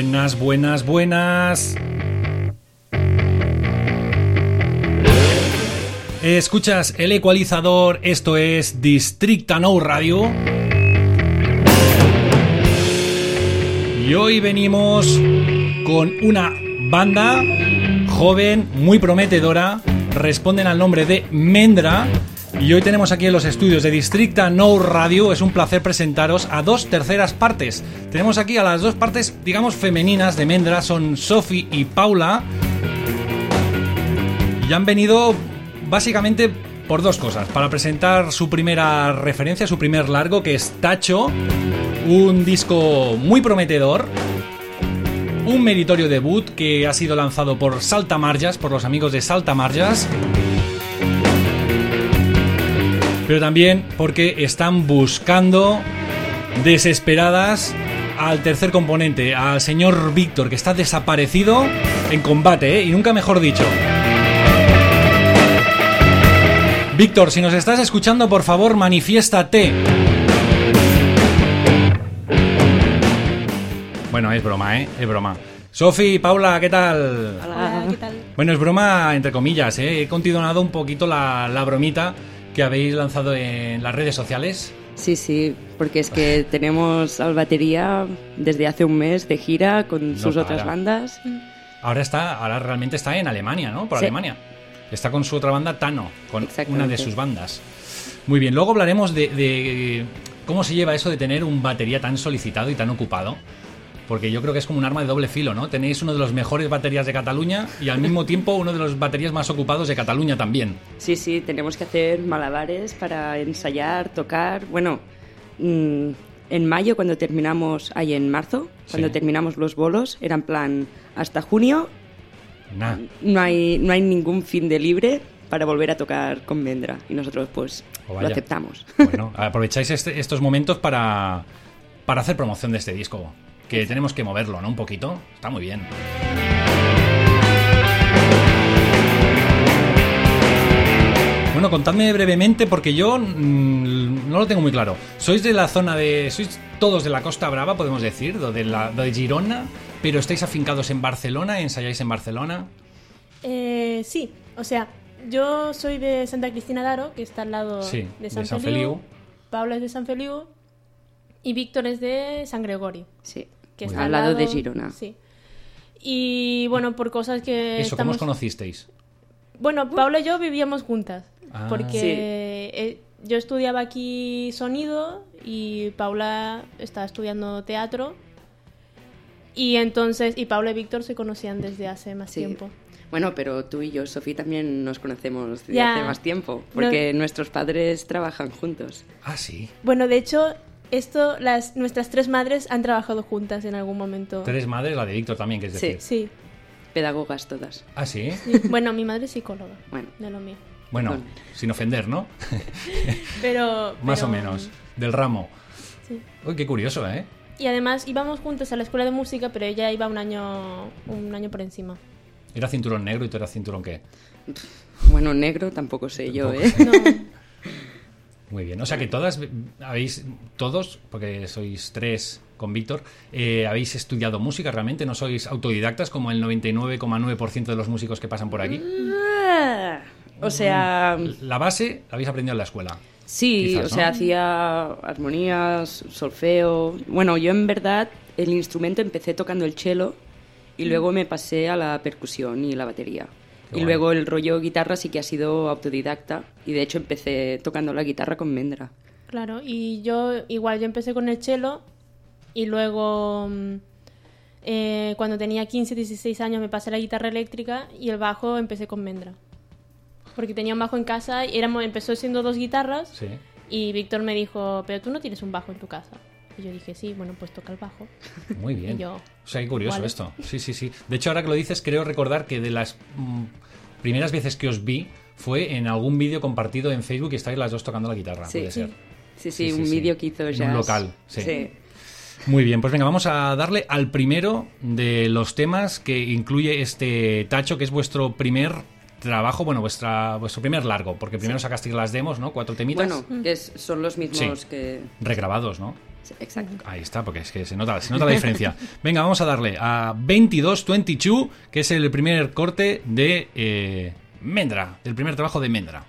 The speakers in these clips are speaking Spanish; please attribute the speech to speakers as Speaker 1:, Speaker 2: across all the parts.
Speaker 1: Buenas, buenas, buenas. Escuchas el ecualizador, esto es Districta No Radio. Y hoy venimos con una banda joven, muy prometedora, responden al nombre de Mendra. Y hoy tenemos aquí en los estudios de Districta No Radio, es un placer presentaros a dos terceras partes. Tenemos aquí a las dos partes, digamos, femeninas de Mendra, son Sophie y Paula. Y han venido básicamente por dos cosas. Para presentar su primera referencia, su primer largo, que es Tacho, un disco muy prometedor. Un meritorio debut que ha sido lanzado por Saltamarjas, por los amigos de Saltamarjas. Pero también porque están buscando desesperadas al tercer componente, al señor Víctor, que está desaparecido en combate, ¿eh? y nunca mejor dicho. Víctor, si nos estás escuchando, por favor, manifiéstate. Bueno, es broma, ¿eh? Es broma. Sofi, Paula, ¿qué tal?
Speaker 2: Hola, ¿qué tal?
Speaker 1: Bueno, es broma entre comillas, ¿eh? He continuado un poquito la, la bromita que habéis lanzado en las redes sociales.
Speaker 2: Sí, sí, porque es que tenemos al batería desde hace un mes de gira con
Speaker 1: No
Speaker 2: sus
Speaker 1: para.
Speaker 2: otras bandas.
Speaker 1: Ahora está, ahora realmente está en Alemania, ¿no? Por
Speaker 2: Sí.
Speaker 1: Alemania. Está con su otra banda, Tano, con una de sus bandas. Muy bien, luego hablaremos de, de cómo se lleva eso de tener un batería tan solicitado y tan ocupado. Porque yo creo que es como un arma de doble filo, ¿no? Tenéis uno de los mejores baterías de Cataluña y al mismo tiempo uno de los baterías más ocupados de Cataluña también.
Speaker 2: Sí, sí, tenemos que hacer malabares para ensayar, tocar. Bueno, mm, en mayo cuando terminamos, ahí en marzo, cuando
Speaker 1: Sí.
Speaker 2: terminamos los bolos, era en plan, hasta junio
Speaker 1: Nah.
Speaker 2: no hay, no hay ningún fin de libre para volver a tocar con Mendra. Y nosotros pues
Speaker 1: Oh,
Speaker 2: lo aceptamos.
Speaker 1: Bueno, aprovecháis este- estos momentos para, para hacer promoción de este disco. Que tenemos que moverlo, ¿no? Un poquito. Está muy bien. Bueno, contadme brevemente porque yo mm, no lo tengo muy claro. ¿Sois de la zona de... ¿Sois todos de la Costa Brava, podemos decir? ¿O de, la, de Girona? ¿Pero estáis afincados en Barcelona? ¿Ensayáis en Barcelona?
Speaker 3: Eh, sí, o sea, yo soy de Santa Cristina d'Aro, que está al lado
Speaker 1: Sí,
Speaker 3: de
Speaker 1: de
Speaker 3: San,
Speaker 1: San
Speaker 3: Feliu.
Speaker 1: Feliu.
Speaker 3: Paula es de San Feliu. Y Víctor es de San Gregorio,
Speaker 2: Sí,
Speaker 3: que
Speaker 1: Muy
Speaker 3: está
Speaker 2: al lado de Girona.
Speaker 3: Sí. Y bueno, por cosas que
Speaker 1: Eso, ¿cómo
Speaker 3: estamos...
Speaker 1: os conocisteis?
Speaker 3: Bueno, Paula y yo vivíamos juntas,
Speaker 1: Ah.
Speaker 3: porque
Speaker 2: Sí.
Speaker 3: eh, yo estudiaba aquí sonido y Paula estaba estudiando teatro. Y entonces, y Paula y Víctor se conocían desde hace más
Speaker 2: Sí.
Speaker 3: tiempo.
Speaker 2: Bueno, pero tú y yo, Sofía, también nos conocemos desde
Speaker 3: Ya.
Speaker 2: hace más tiempo, porque nuestros padres trabajan juntos.
Speaker 1: Ah, sí.
Speaker 3: Bueno, de hecho, esto, las, nuestras tres madres han trabajado juntas en algún momento.
Speaker 1: Tres madres, la de Víctor también, que es
Speaker 2: Sí.
Speaker 1: decir.
Speaker 3: Sí.
Speaker 2: Pedagogas todas.
Speaker 1: Ah, sí.
Speaker 3: sí. Bueno, mi madre es psicóloga,
Speaker 2: Bueno,
Speaker 3: de lo mío.
Speaker 1: Bueno, sin ofender, ¿no?
Speaker 3: Pero,
Speaker 1: Más o menos. Del ramo.
Speaker 3: sí.
Speaker 1: Uy, qué curioso, ¿eh?
Speaker 3: Y además íbamos juntas a la escuela de música, pero ella iba un año, un año por encima.
Speaker 1: Era cinturón negro y tú eras cinturón qué.
Speaker 2: bueno, negro tampoco sé yo, ¿eh?
Speaker 3: No,
Speaker 1: Muy bien. O sea que todas habéis, todos, porque sois tres con Víctor, eh, habéis estudiado música realmente, no sois autodidactas como el 99,9% de los músicos que pasan por aquí.
Speaker 2: O sea,
Speaker 1: La base la habéis aprendido en la escuela.
Speaker 2: sí,
Speaker 1: Quizás,
Speaker 2: o sea, hacía armonías, solfeo. Bueno, yo en verdad el instrumento empecé tocando el cello y luego me pasé a la percusión y la batería.
Speaker 1: Qué
Speaker 2: y
Speaker 1: guay.
Speaker 2: luego el rollo guitarra sí que ha sido autodidacta y de hecho empecé tocando la guitarra con Mendra.
Speaker 3: claro. Y yo, igual, yo empecé con el cello y luego, mm, eh, cuando tenía 15, 16 años, me pasé la guitarra eléctrica y el bajo empecé con Mendra. Porque tenía un bajo en casa y éramos, empezó siendo dos guitarras
Speaker 1: Sí.
Speaker 3: y Víctor me dijo, pero tú no tienes un bajo en tu casa. Y yo dije, sí, bueno, pues toca el bajo.
Speaker 1: Muy bien.
Speaker 3: Y yo,
Speaker 1: o sea, qué curioso
Speaker 3: ¿cuál?
Speaker 1: esto. Sí, sí, sí. De hecho, ahora que lo dices, creo recordar que de las mm, primeras veces que os vi fue en algún vídeo compartido en Facebook y estáis las dos tocando la guitarra,
Speaker 2: Sí.
Speaker 1: puede ser.
Speaker 2: Sí, sí,
Speaker 1: Sí, sí,
Speaker 2: un
Speaker 1: sí.
Speaker 2: vídeo que hizo
Speaker 1: En
Speaker 2: ya.
Speaker 1: un local, sí. Muy bien, pues venga, vamos a darle al primero de los temas que incluye este tacho, que es vuestro primer trabajo, bueno, vuestra, vuestro primer largo, porque primero sacasteis las demos, ¿no? Cuatro temitas
Speaker 2: Bueno, que es- son los mismos
Speaker 1: Sí.
Speaker 2: que...
Speaker 1: regrabados, ¿no?
Speaker 2: Exacto.
Speaker 1: Ahí está, porque es que se nota, se nota la diferencia. Venga, vamos a darle a 2222, que es el primer corte de eh, Mendra, del primer trabajo de Mendra.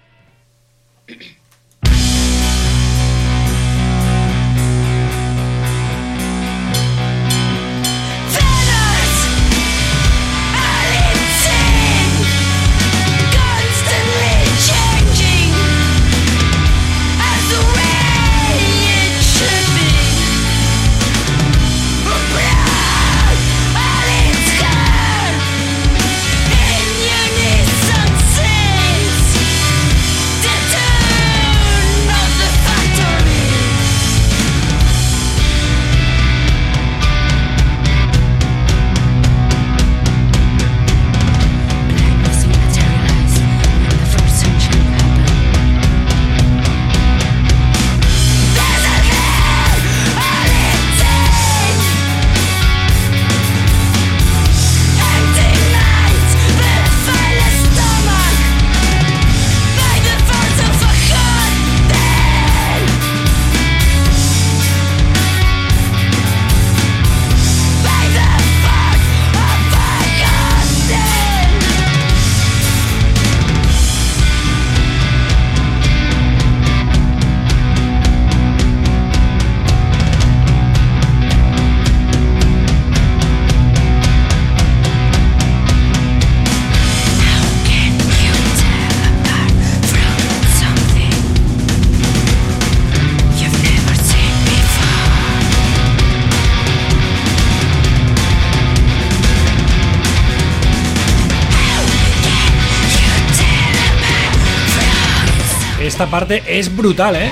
Speaker 1: Esta parte es brutal, ¿eh?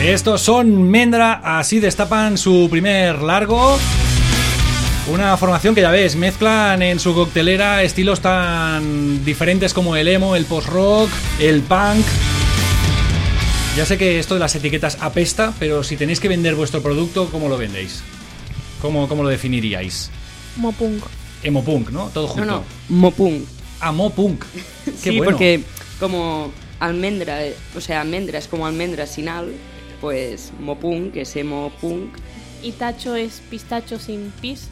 Speaker 1: Estos son Mendra, así destapan su primer largo. Una formación que ya ves, mezclan en su coctelera estilos tan diferentes como el emo, el post-rock, el punk. Ya sé que esto de las etiquetas apesta, pero si tenéis que vender vuestro producto, ¿cómo lo vendéis? ¿Cómo, cómo lo definiríais?
Speaker 3: Mopunk.
Speaker 1: Emopunk, ¿no? Todo
Speaker 2: No,
Speaker 1: junto.
Speaker 2: no, mopunk.
Speaker 1: Ah, Mopunk. Qué
Speaker 2: sí,
Speaker 1: bueno.
Speaker 2: porque como almendra, o sea, almendra es como almendra sin al, pues mopunk es emo-punk.
Speaker 3: Y tacho es pistacho sin pis.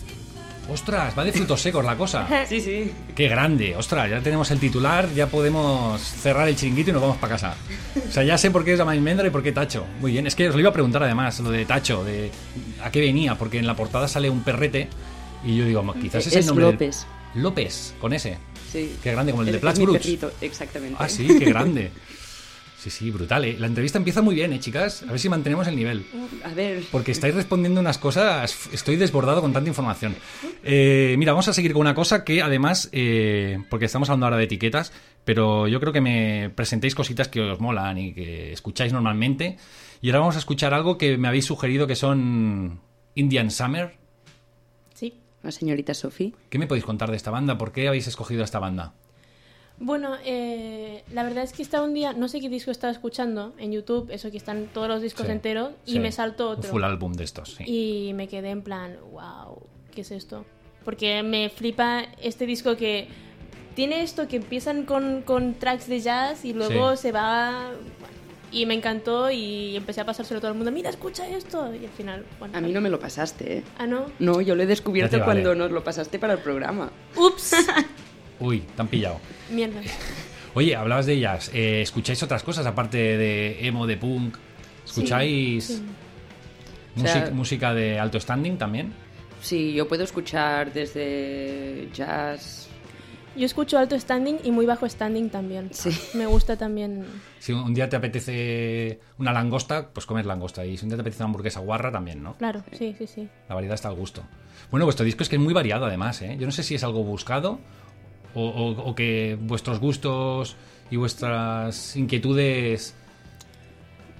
Speaker 1: Ostras, va de frutos secos la cosa.
Speaker 2: Sí, sí.
Speaker 1: Qué grande, ostras, ya tenemos el titular, ya podemos cerrar el chiringuito y nos vamos para casa. O sea, ya sé por qué es llamáis Mendra y por qué Tacho. Muy bien, es que os lo iba a preguntar además, lo de Tacho, de a qué venía, porque en la portada sale un perrete y yo digo, quizás es, el
Speaker 2: Es
Speaker 1: nombre. del-
Speaker 2: López.
Speaker 1: López, con ese.
Speaker 2: Sí.
Speaker 1: Qué grande, como el de
Speaker 2: mi
Speaker 1: Bruts.
Speaker 2: perrito, exactamente.
Speaker 1: Ah, sí, qué grande. Sí, sí, brutal, ¿eh? La entrevista empieza muy bien, ¿eh, chicas? A ver si mantenemos el nivel.
Speaker 2: A ver,
Speaker 1: Porque estáis respondiendo unas cosas, estoy desbordado con tanta información. Eh, mira, vamos a seguir con una cosa que además, eh, porque estamos hablando ahora de etiquetas, pero yo creo que me presentéis cositas que os molan y que escucháis normalmente. Y ahora vamos a escuchar algo que me habéis sugerido que son Indian Summer.
Speaker 3: Sí.
Speaker 2: la señorita Sophie.
Speaker 1: ¿Qué me podéis contar de esta banda? ¿Por qué habéis escogido esta banda?
Speaker 3: Bueno, eh, la verdad es que estaba un día, no sé qué disco estaba escuchando en YouTube, eso que están todos los discos
Speaker 1: Sí,
Speaker 3: enteros, y me saltó
Speaker 1: Un
Speaker 3: otro.
Speaker 1: full álbum de estos, sí.
Speaker 3: Y me quedé en plan, wow, ¿qué es esto? Porque me flipa este disco que tiene esto que empiezan con, con tracks de jazz y luego
Speaker 1: Sí.
Speaker 3: se va... Y me encantó y empecé a pasárselo a todo el mundo. Mira, escucha esto. Y al final, bueno.
Speaker 2: A mí no me lo pasaste, ¿eh?
Speaker 3: Ah, no.
Speaker 2: No, yo lo he descubierto
Speaker 1: vale.
Speaker 2: cuando nos lo pasaste para el programa.
Speaker 3: Ups.
Speaker 1: Uy, te han pillado.
Speaker 3: Mierda.
Speaker 1: Oye, hablabas de ellas. Eh, ¿Escucháis otras cosas aparte de emo, de punk? ¿Escucháis
Speaker 3: Sí, sí.
Speaker 1: música-
Speaker 2: O sea-
Speaker 1: música de alto standing también?
Speaker 2: Sí, yo puedo escuchar desde jazz.
Speaker 3: Yo escucho alto standing y muy bajo standing también.
Speaker 2: Sí.
Speaker 3: Me gusta también.
Speaker 1: Si un día te apetece una langosta, pues comes langosta. Y si un día te apetece una hamburguesa guarra, también, ¿no?
Speaker 3: Claro, sí, sí, sí.
Speaker 1: La variedad está al gusto. Bueno, vuestro disco es que es muy variado además, ¿eh? Yo no sé si es algo buscado o, o- o que vuestros gustos y vuestras inquietudes...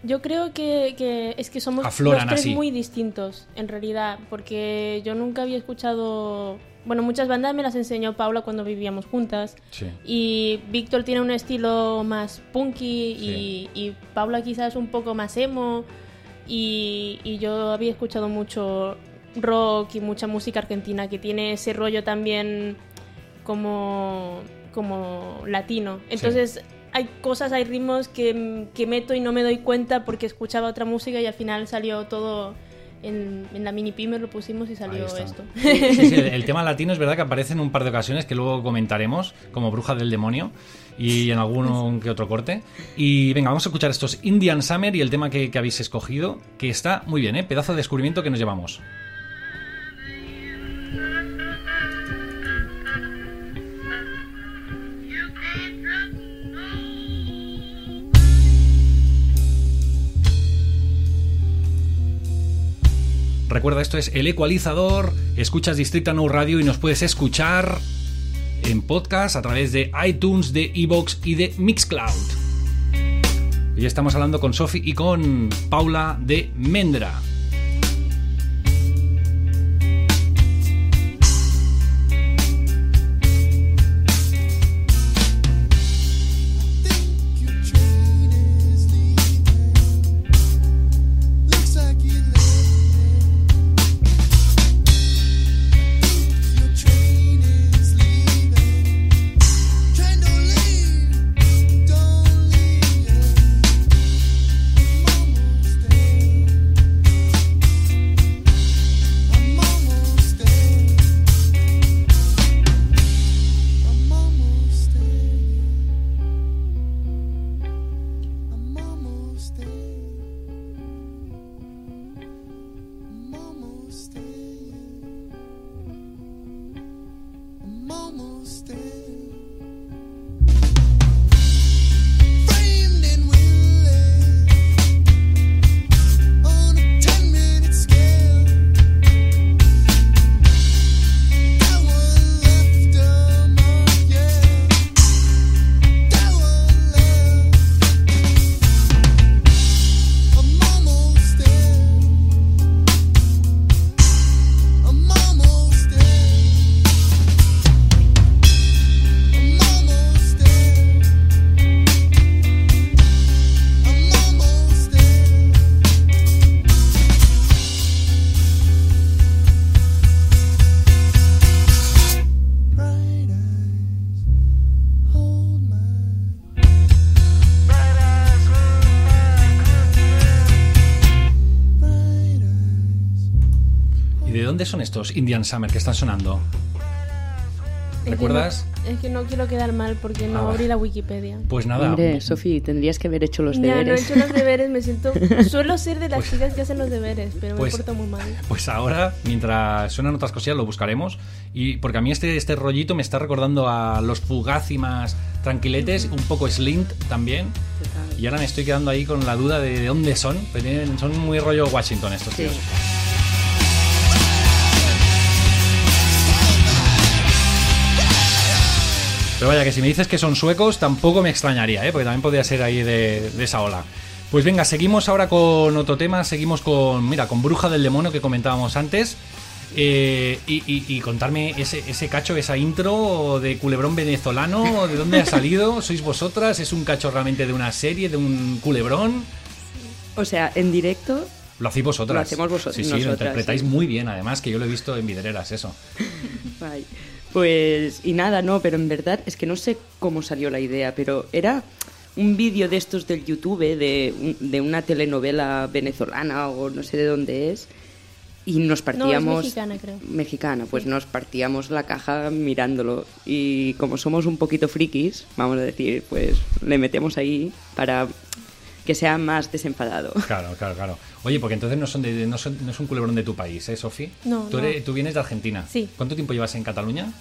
Speaker 3: Yo creo que, que es que somos
Speaker 1: Afloran
Speaker 3: los tres
Speaker 1: así.
Speaker 3: muy distintos, en realidad, porque yo nunca había escuchado... Bueno, muchas bandas me las enseñó Paula cuando vivíamos juntas.
Speaker 1: Sí.
Speaker 3: Y Víctor tiene un estilo más punky y, y Paula quizás un poco más emo. Y, y yo había escuchado mucho rock y mucha música argentina que tiene ese rollo también como, como latino. Entonces hay cosas, hay ritmos que, que meto y no me doy cuenta porque escuchaba otra música y al final salió todo en, en la mini pyme lo pusimos y salió esto.
Speaker 1: Sí, sí, el, el tema latino es verdad que aparece en un par de ocasiones que luego comentaremos, como Bruja del Demonio, y en alguno que otro corte. Y venga, vamos a escuchar estos Indian Summer y el tema que, que habéis escogido, que está muy bien, ¿eh? Pedazo de descubrimiento que nos llevamos. Recuerda, esto es El Ecualizador, escuchas Distrito No Radio y nos puedes escuchar en podcast a través de iTunes, de Evox y de Mixcloud. Hoy estamos hablando con Sofi y con Paula de Mendra. ¿Y de dónde son estos Indian Summer que están sonando?
Speaker 3: Es que
Speaker 1: ¿Recuerdas?
Speaker 3: no- Es que no quiero quedar mal porque no
Speaker 1: Ah,
Speaker 3: abrí la Wikipedia.
Speaker 1: Pues nada.
Speaker 2: Hombre, Sofi, tendrías que haber hecho los
Speaker 3: Ya, no he
Speaker 2: deberes.
Speaker 3: hecho los deberes, me siento... Suelo ser de las
Speaker 1: Pues-
Speaker 3: chicas que hacen los deberes, pero
Speaker 1: pues-
Speaker 3: me porto muy mal.
Speaker 1: Pues ahora, mientras suenan otras cosillas, lo buscaremos. Y porque a mí este, este rollito me está recordando a los fugácimas tranquiletes, un poco Slint también.
Speaker 2: Total.
Speaker 1: Y ahora me estoy quedando ahí con la duda de, de dónde son. Pero tienen- son muy rollo Washington estos
Speaker 2: Sí.
Speaker 1: tíos. Pero vaya, que si me dices que son suecos, tampoco me extrañaría, ¿eh? porque también podría ser ahí de, de esa ola. Pues venga, seguimos ahora con otro tema, seguimos con, mira, con Bruja del Demonio que comentábamos antes. Eh, y, y- y contarme ese, ese cacho, esa intro de culebrón venezolano, ¿de dónde ha salido? ¿Sois vosotras? ¿Es un cacho realmente de una serie, de un culebrón?
Speaker 2: O sea, en directo,
Speaker 1: Lo hacéis vosotras.
Speaker 2: Lo hacemos vosot-
Speaker 1: Sí, sí, lo interpretáis
Speaker 2: sí.
Speaker 1: muy bien, además, que yo lo he visto en videreras, eso.
Speaker 2: Ay, Pues, y nada, no, pero en verdad es que no sé cómo salió la idea, pero era un vídeo de estos del YouTube, de, un- de una telenovela venezolana o no sé de dónde es, y nos partíamos...
Speaker 3: mexicana, creo.
Speaker 2: Mexicana, pues nos partíamos la caja mirándolo. Y como somos un poquito frikis, vamos a decir, pues le metemos ahí para que sea más desenfadado.
Speaker 1: Claro, claro, claro. Oye, porque entonces no, son de, no, son- no es un culebrón de tu país, ¿eh, Sofi?
Speaker 3: No,
Speaker 1: ¿Tú,
Speaker 3: no.
Speaker 1: eres- tú vienes de Argentina.
Speaker 3: Sí.
Speaker 1: ¿Cuánto tiempo llevas en Cataluña?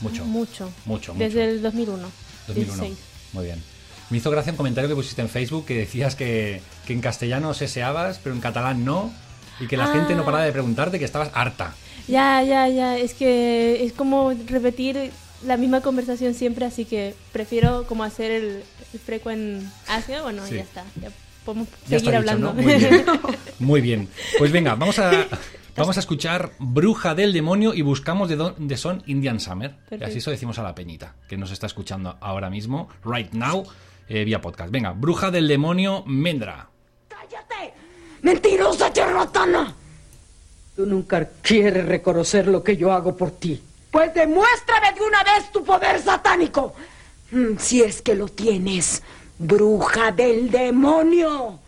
Speaker 1: Mucho.
Speaker 3: Mucho.
Speaker 1: Mucho, mucho.
Speaker 3: Desde el 2001.
Speaker 1: 2001.
Speaker 3: 16.
Speaker 1: Muy bien. Me hizo gracia un comentario que pusiste en Facebook que decías que, que en castellano seseabas, pero en catalán no. Y que la
Speaker 3: Ah.
Speaker 1: gente no paraba de preguntarte que estabas harta.
Speaker 3: Ya, ya, ya. Es que es como repetir la misma conversación siempre, así que prefiero como hacer el, el askme. Bueno,
Speaker 1: Sí.
Speaker 3: ya está. Ya podemos
Speaker 1: Ya
Speaker 3: seguir
Speaker 1: dicho,
Speaker 3: hablando.
Speaker 1: ¿no? Muy bien. Muy bien. Pues venga, vamos a, vamos a escuchar Bruja del Demonio y buscamos de dónde son Indian Summer. Y así eso decimos a la peñita, que nos está escuchando ahora mismo, right now, eh, vía podcast. Venga, Bruja del Demonio, Mendra.
Speaker 4: ¡Cállate! ¡Mentirosa charlatana! Tú nunca quieres reconocer lo que yo hago por ti. Pues demuéstrame de una vez tu poder satánico. Mm, Si es que lo tienes, bruja del demonio.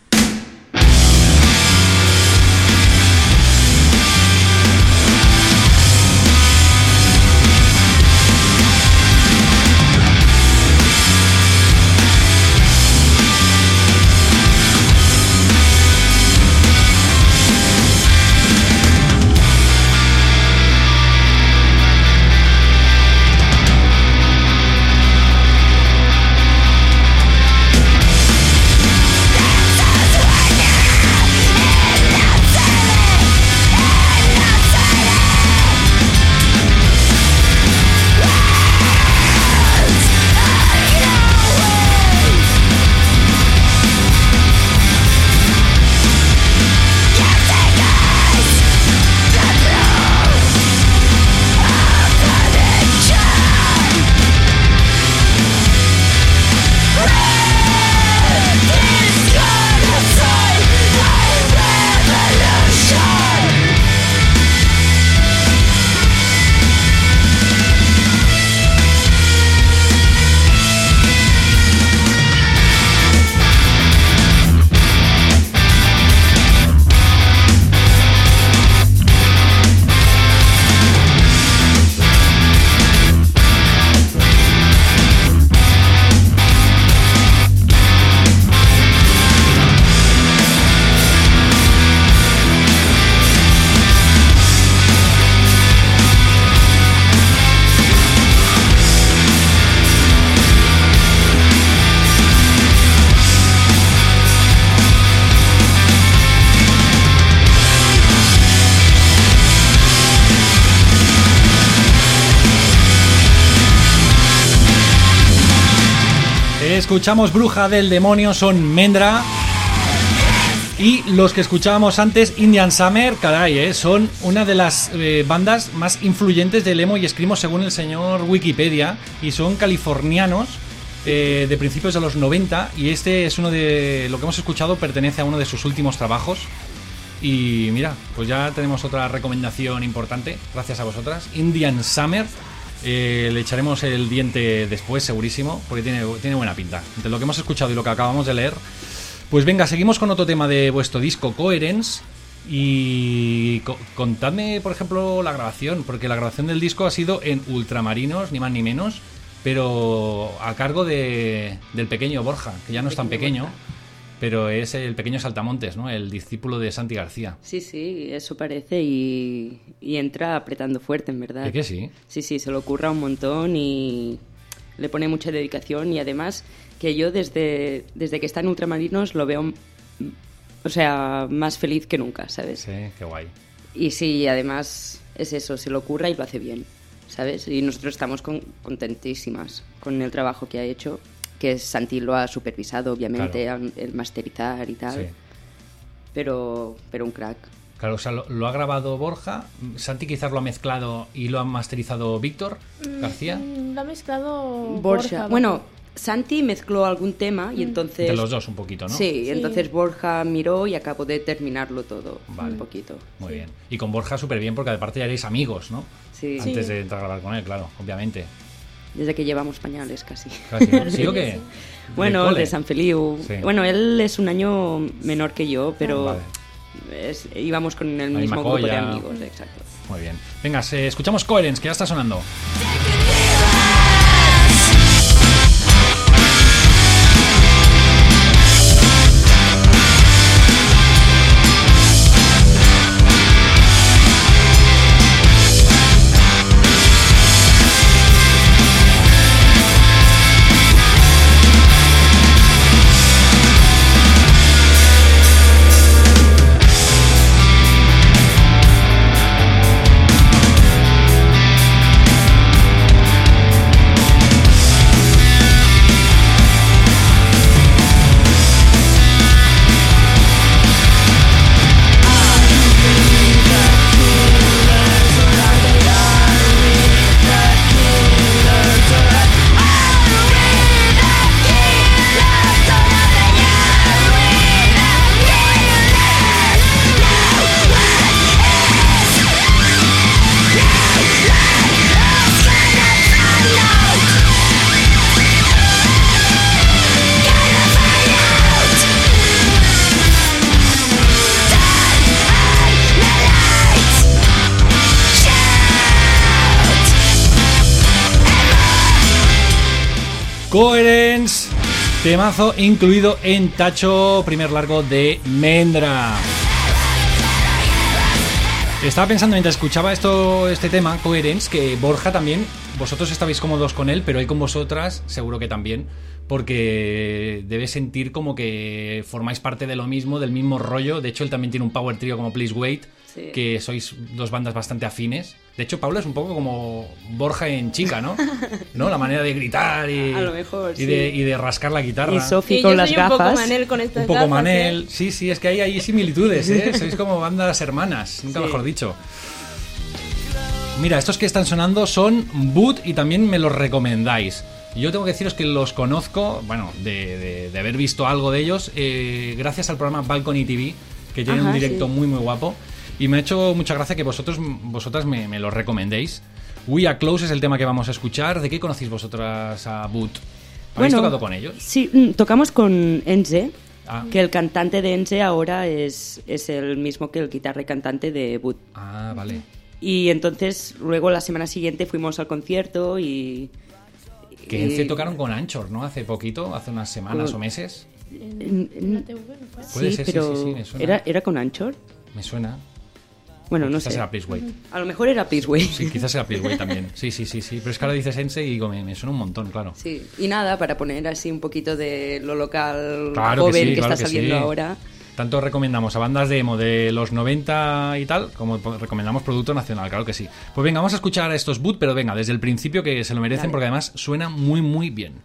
Speaker 1: Escuchamos Bruja del Demonio, son Mendra. Y los que escuchábamos antes, Indian Summer, caray, eh, son una de las eh, bandas más influyentes del emo y escrimo según el señor Wikipedia. Y son californianos eh, de principios de los 90. Y este es uno de. Lo que hemos escuchado pertenece a uno de sus últimos trabajos. Y mira, pues ya tenemos otra recomendación importante, gracias a vosotras. Indian Summer. Eh, le echaremos el diente después, segurísimo, porque tiene, tiene buena pinta. Entre lo que hemos escuchado y lo que acabamos de leer. Pues venga, seguimos con otro tema de vuestro disco, Coherence. Y co- contadme, por ejemplo, la grabación, porque la grabación del disco ha sido en Ultramarinos, ni más ni menos, pero a cargo de, del pequeño Borja, que ya no es tan
Speaker 2: Pequeño
Speaker 1: pequeño, pero es el pequeño Saltamontes, ¿no? El discípulo de Santi García.
Speaker 2: Sí, sí, eso parece y, y entra apretando fuerte, en verdad.
Speaker 1: ¿De qué sí?
Speaker 2: Sí, sí, se lo ocurra un montón y le pone mucha dedicación y además que yo desde, desde que está en Ultramarinos lo veo, mm, o sea, más feliz que nunca, ¿sabes?
Speaker 1: Sí, qué guay.
Speaker 2: Y sí, además es eso, se lo ocurra y lo hace bien, ¿sabes? Y nosotros estamos con- contentísimas con el trabajo que ha hecho, que Santi lo ha supervisado, obviamente,
Speaker 1: Claro.
Speaker 2: el masterizar y tal,
Speaker 1: Sí.
Speaker 2: pero, pero un crack.
Speaker 1: Claro, o sea, lo, lo ha grabado Borja, Santi quizás lo ha mezclado y lo ha masterizado Víctor García.
Speaker 3: Mm, Lo ha mezclado
Speaker 2: Borja.
Speaker 3: Borja.
Speaker 2: Bueno, Santi mezcló algún tema y entonces...
Speaker 1: De los dos un poquito, ¿no?
Speaker 2: Sí,
Speaker 3: Sí.
Speaker 2: entonces Borja miró y acabó de terminarlo todo
Speaker 1: Vale.
Speaker 2: un poquito.
Speaker 1: Muy bien. Y con Borja súper bien porque aparte ya erais amigos, ¿no?
Speaker 2: Sí,
Speaker 1: Antes
Speaker 3: Sí.
Speaker 1: de entrar a grabar con él, claro, obviamente.
Speaker 2: Desde que llevamos pañales casi.
Speaker 1: Casi. ¿Sí o qué?
Speaker 2: Bueno, de San Feliu.
Speaker 1: Sí.
Speaker 2: Bueno, él es un año menor que yo, pero
Speaker 1: Ah, Vale.
Speaker 2: es- íbamos con el mismo grupo de amigos, exacto.
Speaker 1: Muy bien. Venga, se- escuchamos Coherence, que ya está sonando. Temazo incluido en Tacho, primer largo de Mendra. Estaba pensando mientras escuchaba esto, este tema, Coherence, que Borja también, vosotros estabais cómodos con él, pero él con vosotras seguro que también, porque debe sentir como que formáis parte de lo mismo, del mismo rollo. De hecho, él también tiene un power trio como Please Wait,
Speaker 2: Sí.
Speaker 1: que sois dos bandas bastante afines. De hecho, Paula es un poco como Borja en chica, ¿no? ¿No? La manera de gritar y,
Speaker 2: A lo mejor,
Speaker 1: y,
Speaker 2: sí.
Speaker 1: de, y de rascar la guitarra.
Speaker 2: Y Sofi
Speaker 3: Sí,
Speaker 2: con
Speaker 3: yo
Speaker 2: las
Speaker 3: soy un poco
Speaker 2: gafas.
Speaker 3: Manel con estas
Speaker 1: Un poco
Speaker 3: gafas,
Speaker 1: Manel.
Speaker 3: ¿eh?
Speaker 1: Sí, sí, es que hay, hay similitudes, ¿eh? Sois como bandas hermanas, nunca
Speaker 2: Sí.
Speaker 1: mejor dicho. Mira, estos que están sonando son Boot y también me los recomendáis. Yo tengo que deciros que los conozco, bueno, de, de- de haber visto algo de ellos, eh, gracias al programa Balcony TV, que tiene un directo
Speaker 2: sí.
Speaker 1: muy, muy guapo. Y me ha hecho mucha gracia que vosotros, vosotras me, me los recomendéis. We Are Close es el tema que vamos a escuchar. ¿De qué conocéis vosotras a Boot? ¿Habéis
Speaker 2: Bueno,
Speaker 1: tocado con ellos?
Speaker 2: Sí, mm, tocamos con Enze,
Speaker 1: Ah.
Speaker 2: que el cantante de Enze ahora es, es el mismo que el guitarra y cantante de Boot.
Speaker 1: Ah, vale.
Speaker 2: Y entonces luego la semana siguiente fuimos al concierto y...
Speaker 1: Que
Speaker 2: y-
Speaker 1: en C tocaron con Anchor, ¿no? Hace poquito, hace unas semanas
Speaker 2: Con-
Speaker 1: o meses.
Speaker 2: en- en-.
Speaker 1: Puede
Speaker 2: sí,
Speaker 1: ser, sí,
Speaker 2: pero
Speaker 1: sí, sí, me suena.
Speaker 2: ¿era, ¿era con Anchor?
Speaker 1: Me suena.
Speaker 2: Bueno, no
Speaker 1: quizás
Speaker 2: sé.
Speaker 1: era Please Wait.
Speaker 2: A lo mejor era Peaceway.
Speaker 1: Sí, quizás era Please Wait también. Sí, sí, sí, sí. Pero es que ahora dices Sense y digo, me, me suena un montón, claro.
Speaker 2: Sí, y nada, para poner así un poquito de lo local
Speaker 1: Claro que
Speaker 2: joven
Speaker 1: sí,
Speaker 2: que,
Speaker 1: claro
Speaker 2: está
Speaker 1: que
Speaker 2: saliendo
Speaker 1: sí.
Speaker 2: ahora.
Speaker 1: Tanto recomendamos a bandas de emo de los 90 y tal, como recomendamos producto nacional, claro que sí. Pues venga, vamos a escuchar a estos boot, pero venga, desde el principio que se lo merecen
Speaker 2: Dale.
Speaker 1: porque además suena muy, muy bien.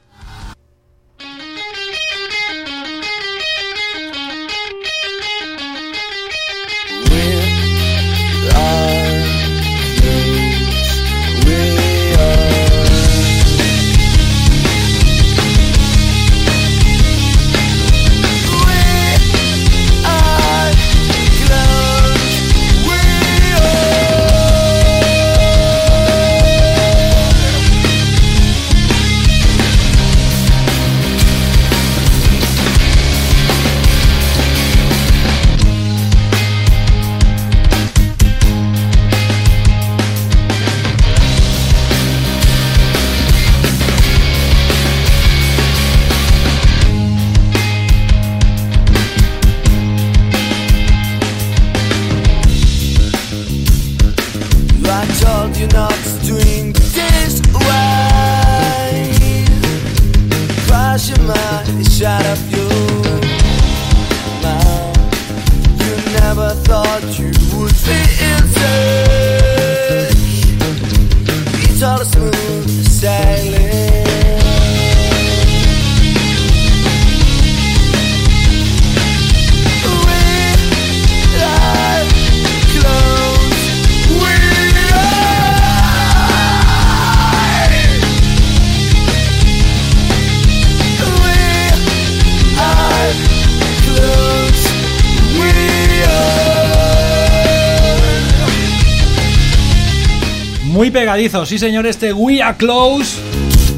Speaker 1: Pegadizo, sí señor, este We Are Close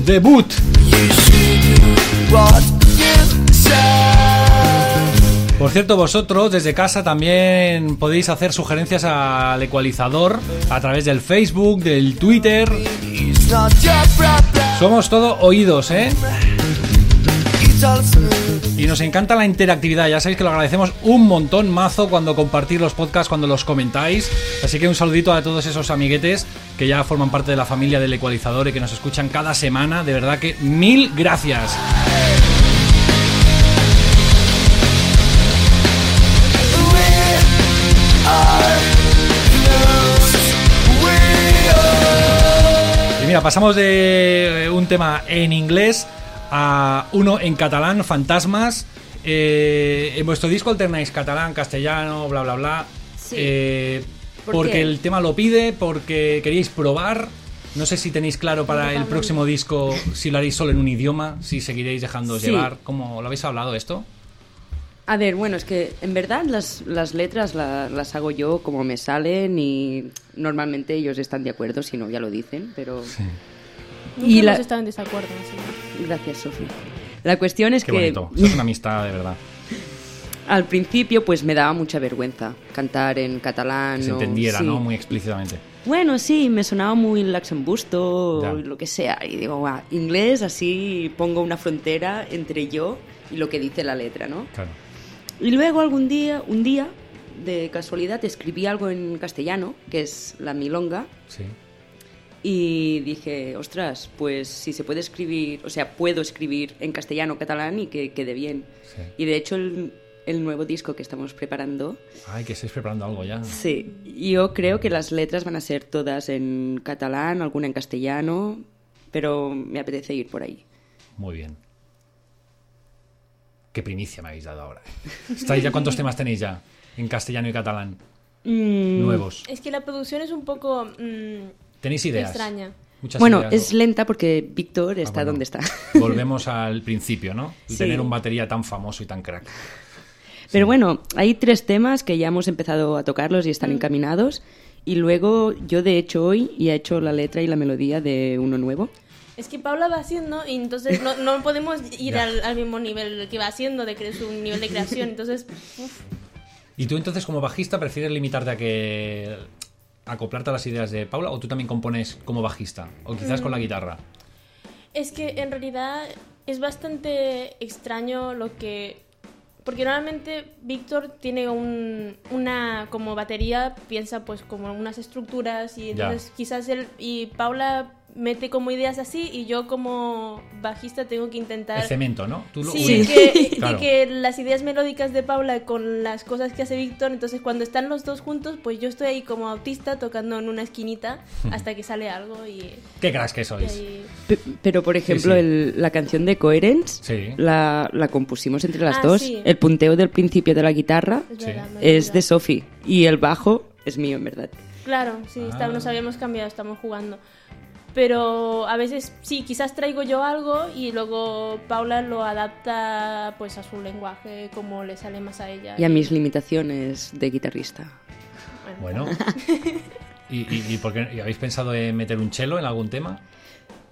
Speaker 1: debut. Por cierto, vosotros desde casa también podéis hacer sugerencias al ecualizador a través del Facebook, del Twitter. Somos todo oídos, ¿eh? Y nos encanta la interactividad, ya sabéis que lo agradecemos un montón mazo cuando compartís los podcasts, cuando los comentáis. Así que un saludito a todos esos amiguetes que ya forman parte de la familia del ecualizador y que nos escuchan cada semana. De verdad que mil gracias. Y mira, pasamos de un tema en inglés a uno en catalán, Fantasmas. Eh, en vuestro disco alternáis catalán, castellano, bla, bla, bla.
Speaker 2: Sí.
Speaker 1: Eh,
Speaker 2: ¿Por
Speaker 1: porque
Speaker 2: qué?
Speaker 1: el tema lo pide, porque queríais probar. No sé si tenéis claro para el próximo disco si lo haréis solo en un idioma, si seguiréis dejándoos
Speaker 2: Sí.
Speaker 1: llevar. ¿Cómo lo habéis hablado esto?
Speaker 2: A ver, bueno, es que en verdad las, las letras la- las hago yo como me salen y normalmente ellos están de acuerdo, si no ya lo dicen, pero...
Speaker 3: Nunca
Speaker 2: Y
Speaker 3: hemos
Speaker 2: la-
Speaker 3: estado en desacuerdo. así.
Speaker 2: Gracias, Sofía. La cuestión es
Speaker 1: Qué
Speaker 2: que
Speaker 1: bonito. Es una amistad, de verdad.
Speaker 2: al principio pues me daba mucha vergüenza cantar en catalán.
Speaker 1: Que se
Speaker 2: o-
Speaker 1: entendiera,
Speaker 2: sí.
Speaker 1: ¿no? Muy explícitamente.
Speaker 2: Bueno, sí, me sonaba muy Luxembusto
Speaker 1: Ya.
Speaker 2: o lo que sea. Y digo, "Guau, inglés, así pongo una frontera entre yo y lo que dice la letra, ¿no?
Speaker 1: Claro.
Speaker 2: Y luego algún día, un día, de casualidad, escribí algo en castellano, que es la milonga,
Speaker 1: Sí.
Speaker 2: Y dije, ostras, pues si se puede escribir, o sea, puedo escribir en castellano o catalán y que quede bien.
Speaker 1: Sí.
Speaker 2: Y de hecho el, el nuevo disco que estamos preparando,
Speaker 1: Ay, que estáis preparando algo ya.
Speaker 2: sí, yo creo que las letras van a ser todas en catalán, alguna en castellano, pero me apetece ir por ahí.
Speaker 1: Muy bien. Qué primicia me habéis dado ahora. ¿Estáis ya cuántos temas tenéis ya? En castellano y catalán.
Speaker 2: Mm,
Speaker 1: Nuevos.
Speaker 3: Es que la producción es un poco mm,
Speaker 1: ¿Tenéis ideas?
Speaker 3: extraña.
Speaker 1: Muchas
Speaker 2: bueno,
Speaker 1: ideas,
Speaker 2: es lenta porque Víctor
Speaker 1: Ah,
Speaker 2: está
Speaker 1: bueno.
Speaker 2: donde está.
Speaker 1: Volvemos al principio, ¿no?
Speaker 2: Sí.
Speaker 1: Tener un batería tan famoso y tan crack.
Speaker 2: Pero bueno, hay tres temas que ya hemos empezado a tocarlos y están encaminados. Y luego yo de hecho hoy ya he hecho la letra y la melodía de uno nuevo.
Speaker 3: Es que Paula va haciendo y entonces no, no podemos ir al, al mismo nivel que va haciendo de cre- su nivel de creación. Entonces, uf,
Speaker 1: ¿Y tú entonces como bajista prefieres limitarte a que acoplarte a las ideas de Paula o tú también compones como bajista o quizás
Speaker 2: Mm.
Speaker 1: con la guitarra?
Speaker 3: es que en realidad es bastante extraño lo que... Porque normalmente Víctor tiene un, una como batería, piensa pues como unas estructuras y
Speaker 1: Ya.
Speaker 3: entonces quizás él y Paula mete como ideas así y yo como bajista tengo que intentar...
Speaker 1: El cemento, ¿no? Tú lo
Speaker 3: Sí,
Speaker 1: unes.
Speaker 3: que, que-
Speaker 1: Claro.
Speaker 3: que las ideas melódicas de Paula con las cosas que hace Víctor, entonces cuando están los dos juntos, pues yo estoy ahí como autista tocando en una esquinita hasta que sale algo y,
Speaker 1: Qué cracks que sois.
Speaker 3: ahí-
Speaker 2: Pe- Pero por ejemplo,
Speaker 1: sí.
Speaker 2: el- la canción de Coherence
Speaker 1: Sí.
Speaker 2: la, la compusimos entre las
Speaker 3: Ah,
Speaker 2: dos.
Speaker 3: sí.
Speaker 2: El punteo del principio de la guitarra
Speaker 3: es
Speaker 1: Sí.
Speaker 3: verdad,
Speaker 2: es de. Sophie y el bajo es mío, en verdad.
Speaker 3: Claro, sí, está-
Speaker 1: Ah.
Speaker 3: nos habíamos cambiado, estamos jugando. Pero a veces sí, quizás traigo yo algo y luego Paula lo adapta pues a su lenguaje como le sale más a ella.
Speaker 2: Y a mis limitaciones de guitarrista.
Speaker 1: Bueno. ¿Y, y, y por qué- y habéis pensado en meter un chelo en algún tema?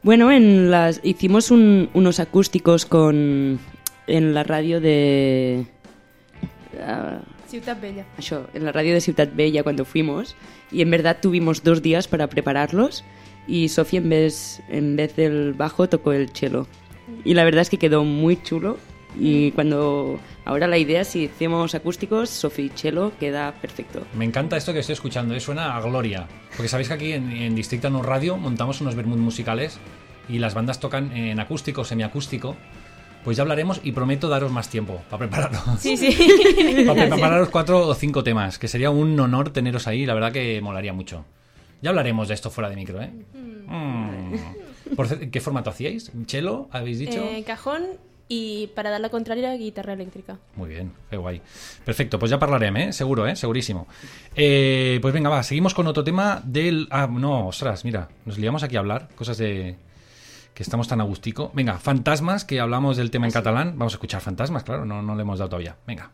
Speaker 2: Bueno, en las hicimos un- unos acústicos con en la radio de ah,
Speaker 3: Ciutat Bella.
Speaker 2: això, en la radio de Ciutat Bella cuando fuimos y en verdad tuvimos dos días para prepararlos y Sofía en vez en vez del bajo tocó el cello y la verdad es que quedó muy chulo y cuando ahora la idea si hacemos acústicos Sofía y cello queda perfecto
Speaker 1: Me encanta esto que estoy escuchando, eh, suena a gloria. Porque sabéis que aquí en, en Distrito No Radio montamos unos vermut musicales y las bandas tocan en acústico semiacústico. Pues ya hablaremos y prometo daros más tiempo para prepararlo.
Speaker 3: Sí, sí.
Speaker 1: para prepararos cuatro o cinco temas, que sería un honor teneros ahí, la verdad que molaría mucho. Ya hablaremos de esto fuera de micro, ¿eh? Mm. Por cier- ¿Qué formato hacíais? ¿Chelo? ¿Habéis dicho?
Speaker 3: Eh, cajón y para dar la contraria, guitarra eléctrica.
Speaker 1: Muy bien, qué guay. Perfecto, pues ya hablaremos, ¿eh? Seguro, ¿eh? Segurísimo. Eh, pues venga, va, seguimos con otro tema del... Ah, no, ostras, mira, nos liamos aquí a hablar, cosas de... que estamos tan agustico. Venga, fantasmas, que hablamos del tema en catalán. Vamos a escuchar fantasmas, claro, no, no le hemos dado todavía. Venga.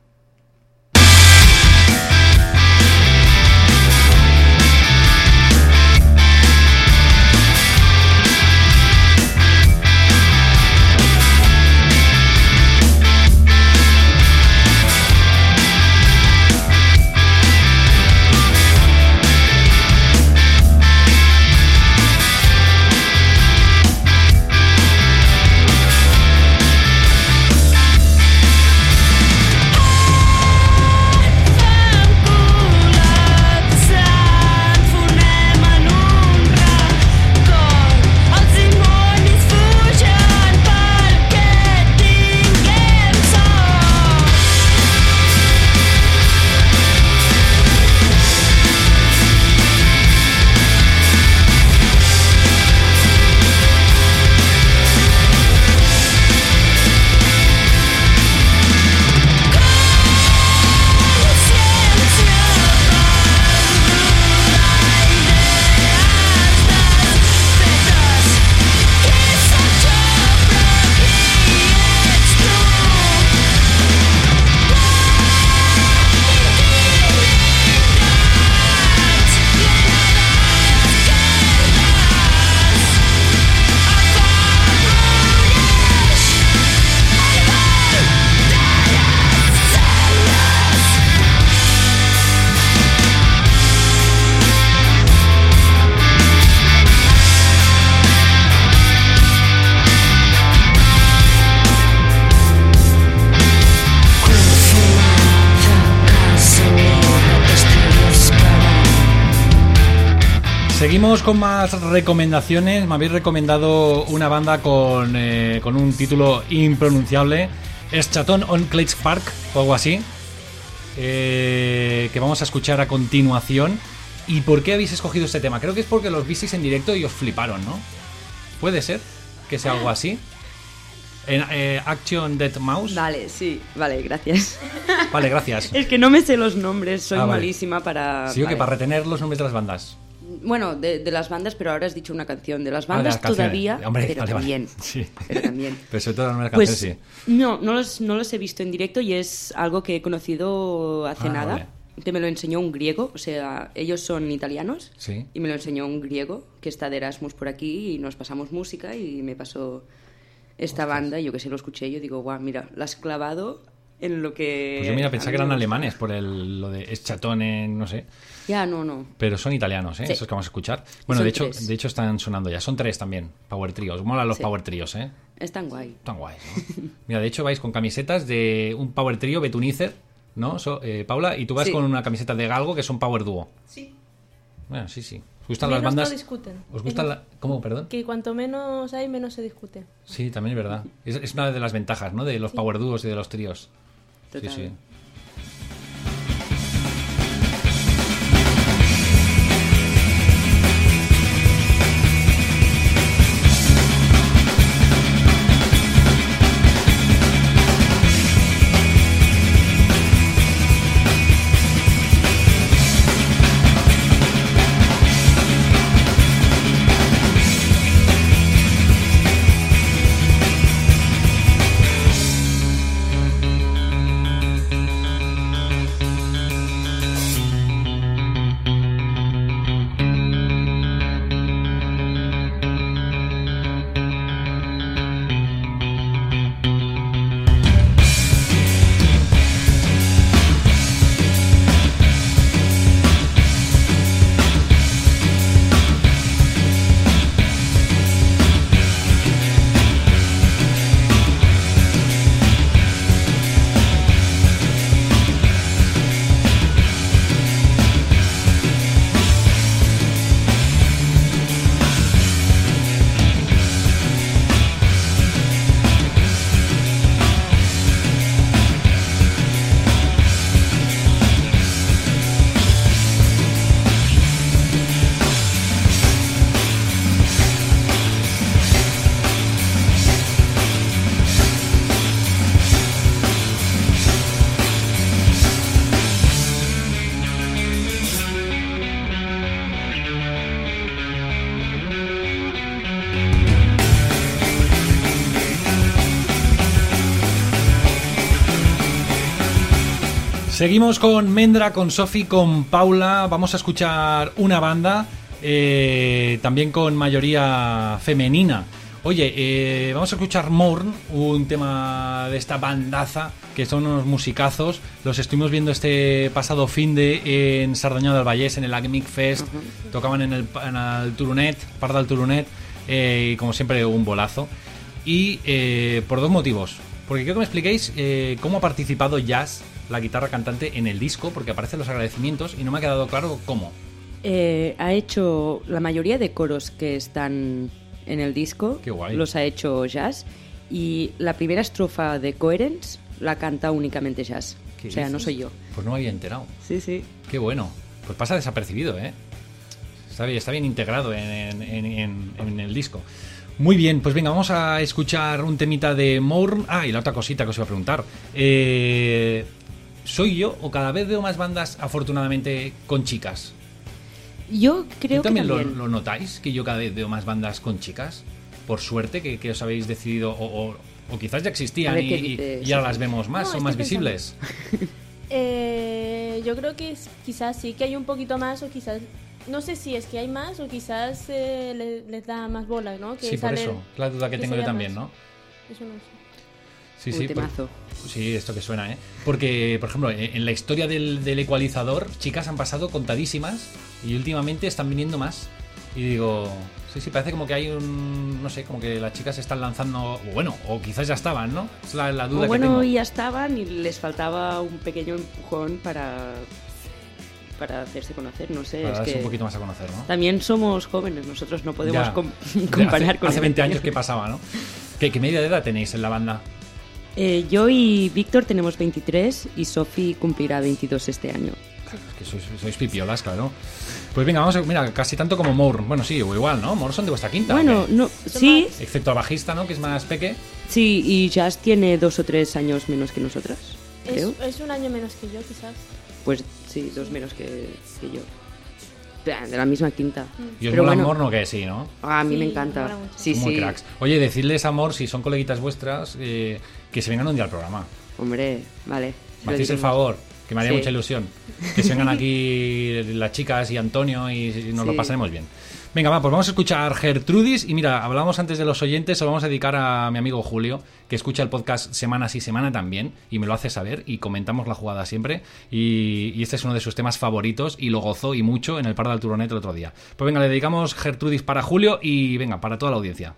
Speaker 1: Con más recomendaciones. Me habéis recomendado una banda con, eh, con un título impronunciable. Es Chatón on Clates Park o algo así. eh, que vamos a escuchar a continuación. ¿Y por qué habéis escogido este tema? Creo que es porque los visteis en directo y os fliparon, ¿no? ¿Puede ser que sea algo así? En eh, Action Dead Mouse.
Speaker 2: Vale, sí, vale, gracias.
Speaker 1: Vale, gracias.
Speaker 2: Es que no me sé los nombres, soy
Speaker 1: Ah, vale.
Speaker 2: malísima para...
Speaker 1: Sí, o que
Speaker 2: vale.
Speaker 1: para retener los nombres de las bandas.
Speaker 2: Bueno, de, de las bandas, pero ahora has dicho una canción. De las
Speaker 1: Ah, de
Speaker 2: bandas
Speaker 1: las
Speaker 2: todavía,
Speaker 1: Hombre,
Speaker 2: pero
Speaker 1: vale, vale.
Speaker 2: también.
Speaker 1: Sí.
Speaker 2: Pero también.
Speaker 1: Pero sobre todo las
Speaker 2: Pues
Speaker 1: sí.
Speaker 2: no, no los, no los he visto en directo y es algo que he conocido hace
Speaker 1: Ah,
Speaker 2: nada.
Speaker 1: vale.
Speaker 2: Que me lo enseñó un griego, o sea, ellos son italianos
Speaker 1: Sí.
Speaker 2: y me lo enseñó un griego que está de Erasmus por aquí y nos pasamos música y me pasó esta banda y yo que sé, lo escuché y yo digo, guau, mira, la has clavado en lo que...
Speaker 1: Pues yo mira, pensaba que eran
Speaker 2: me gusta".
Speaker 1: alemanes por el, lo de es chatón en, no sé.
Speaker 2: Ya, no, no.
Speaker 1: Pero son italianos, ¿eh?
Speaker 2: Sí.
Speaker 1: Esos que vamos a escuchar. Bueno,
Speaker 2: Son
Speaker 1: de hecho,
Speaker 2: tres.
Speaker 1: de hecho están sonando ya. Son tres también, Power Trios. Mola los
Speaker 2: Sí.
Speaker 1: Power Trios, ¿eh?
Speaker 2: Es tan guay.
Speaker 1: Están guays, ¿no? Mira, de hecho vais con camisetas de un Power Trio Betunicer, ¿no? So- eh, Paula, y tú vas
Speaker 2: Sí.
Speaker 1: con una camiseta de Galgo que son Power Duo.
Speaker 3: Sí.
Speaker 1: Bueno, sí, sí. ¿Os gustan las bandas?
Speaker 3: no discuten.
Speaker 1: ¿Os gustan la... ¿Cómo, perdón?
Speaker 3: Que cuanto menos hay, menos se discute.
Speaker 1: Sí, también es verdad. Es, es una de las ventajas, ¿no? De los Power Duos y de los tríos.
Speaker 2: Total.
Speaker 1: Sí, Seguimos con Mendra, con Sofi, con Paula. Vamos a escuchar una banda eh, también con mayoría femenina. Oye, eh, vamos a escuchar Morn, un tema de esta bandaza que son unos musicazos. Los estuvimos viendo este pasado fin de en Sardaña del Vallés, en el Agmic Fest. Tocaban en el, en el Turunet, Parda del Turunet, eh, y como siempre un bolazo. Y eh, por dos motivos. Porque quiero que me expliquéis cómo ha participado Jazz, la guitarra cantante, en el disco, porque aparecen los agradecimientos y no me ha quedado claro cómo.
Speaker 2: Eh, ha hecho la mayoría de coros que están en el disco,
Speaker 1: Qué guay.
Speaker 2: los ha hecho Jazz. Y la primera estrofa de Coherence la canta únicamente Jazz.
Speaker 1: ¿Qué
Speaker 2: O sea, no soy yo.
Speaker 1: Pues no me había enterado.
Speaker 2: Sí, sí.
Speaker 1: Qué bueno. Pues pasa desapercibido, ¿eh? Está bien, está bien integrado en, en- en- en el disco. Muy bien, pues venga, vamos a escuchar un temita de Mourn. Ah, y la otra cosita que os iba a preguntar. Eh, ¿Soy yo o cada vez veo más bandas, afortunadamente, con chicas?
Speaker 2: Yo creo
Speaker 1: ¿Tú también,
Speaker 2: que también.
Speaker 1: Lo, notáis? Que yo cada vez veo más bandas con chicas. Por suerte que, que os habéis decidido, o, o- o quizás ya existían
Speaker 2: ver
Speaker 1: y, y- y ahora las vemos más,
Speaker 3: No,
Speaker 1: son más
Speaker 3: pensando.
Speaker 1: visibles.
Speaker 3: Eh, yo creo que quizás sí que hay un poquito más o quizás... No sé si es que hay más o quizás eh, le- les da más bola, ¿no? Que
Speaker 1: Sí, por eso. La duda que
Speaker 3: que
Speaker 1: tengo yo también,
Speaker 3: más.
Speaker 1: ¿no?
Speaker 3: Eso no sé.
Speaker 1: Sí, sí. por-
Speaker 2: temazo.
Speaker 1: Sí, esto que suena, ¿eh? Porque, por ejemplo, en en la historia del, del ecualizador, chicas han pasado contadísimas y últimamente están viniendo más. Y digo, sí, sí, parece como que hay un. No sé, como que las chicas se están lanzando. O bueno, o quizás ya estaban, ¿no? Es la, la duda
Speaker 2: O
Speaker 1: que
Speaker 2: bueno,
Speaker 1: tengo.
Speaker 2: ya estaban y les faltaba un pequeño empujón para para hacerse conocer, no sé.
Speaker 1: Para
Speaker 2: es
Speaker 1: darse
Speaker 2: que
Speaker 1: un poquito más a conocer, ¿no?
Speaker 2: También somos jóvenes, nosotros no podemos com- comparar
Speaker 1: hace,
Speaker 2: con
Speaker 1: hace
Speaker 2: el
Speaker 1: 20 años que pasaba, ¿no? ¿Qué, qué media de edad tenéis en la banda?
Speaker 2: Eh, yo y Víctor tenemos 23 y Sofi cumplirá 22 este año.
Speaker 1: Es que sois, sois pipiolas, claro. Pues venga, vamos a. Mira, casi tanto como Moore. Bueno, sí, o igual, ¿no? Moore son de vuestra quinta. ¿o
Speaker 2: Bueno, no, sí,
Speaker 1: Excepto al bajista, ¿no? Que es más peque.
Speaker 2: sí, y Jazz tiene dos o tres años menos que nosotras,
Speaker 3: Es,
Speaker 2: creo.
Speaker 3: es un año menos que yo, quizás.
Speaker 2: Pues sí, dos menos que, que yo. De la misma quinta.
Speaker 1: ¿Y os
Speaker 2: Pero
Speaker 1: mola
Speaker 2: bueno,
Speaker 1: Moore, no? Que sí, ¿no?
Speaker 2: A mí
Speaker 3: Sí,
Speaker 2: me encanta. Sí,
Speaker 1: muy
Speaker 2: sí.
Speaker 1: cracks. Oye, decirles, amor, si son coleguitas vuestras, eh, que se vengan un día al programa.
Speaker 2: Hombre, vale.
Speaker 1: Me hacéis el favor, que me haría
Speaker 2: Sí.
Speaker 1: mucha ilusión. Que se vengan aquí las chicas y Antonio y, nos lo pasaremos bien. Venga, va, pues vamos a escuchar Gertrudis. Y mira, hablábamos antes de los oyentes, se lo vamos a dedicar a mi amigo Julio, que escucha el podcast semana sí, semana también, y me lo hace saber, y comentamos la jugada siempre. Y, este es uno de sus temas favoritos, y lo gozó y mucho en el par del Turonet el otro día. Pues venga, le dedicamos Gertrudis para Julio y venga, para toda la audiencia.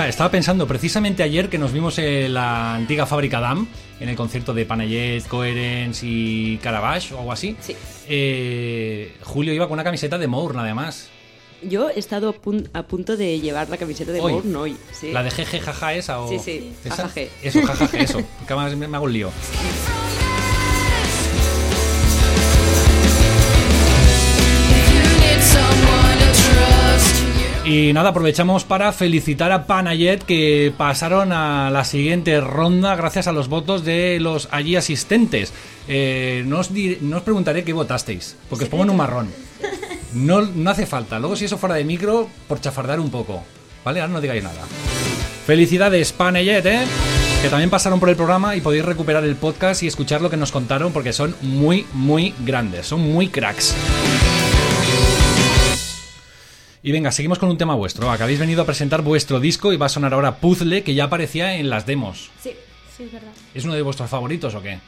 Speaker 1: Mira, estaba pensando precisamente ayer que nos vimos en la antigua fábrica DAM, en el concierto de Panayet, Coherence y Caravaggio o algo así.
Speaker 2: Sí.
Speaker 1: Eh, Julio iba con una camiseta de Mourne, además.
Speaker 2: Yo he estado a, pun- a punto de llevar la camiseta de
Speaker 1: Hoy.
Speaker 2: Mourne hoy. Sí.
Speaker 1: La de jeje jaja esa o.
Speaker 2: Sí, sí,
Speaker 1: ¿Esa?
Speaker 2: jajaje.
Speaker 1: Eso, jajaje, eso. Que además me me hago un lío. Y nada, aprovechamos para felicitar a Panayet que pasaron a la siguiente ronda gracias a los votos de los allí asistentes. Eh, no, os di- no os preguntaré qué votasteis, porque os pongo en un marrón. No, no hace falta. Luego, si eso fuera de micro, por chafardar un poco. ¿Vale? Ahora no digáis nada. Felicidades, Panayet, ¿eh? Que también pasaron por el programa y podéis recuperar el podcast y escuchar lo que nos contaron porque son muy, muy grandes. Son muy cracks. Y venga, seguimos con un tema vuestro. Habéis venido a presentar vuestro disco y va a sonar ahora Puzzle, que ya aparecía en las demos.
Speaker 3: Sí, sí, es verdad.
Speaker 1: ¿Es uno de vuestros favoritos o qué?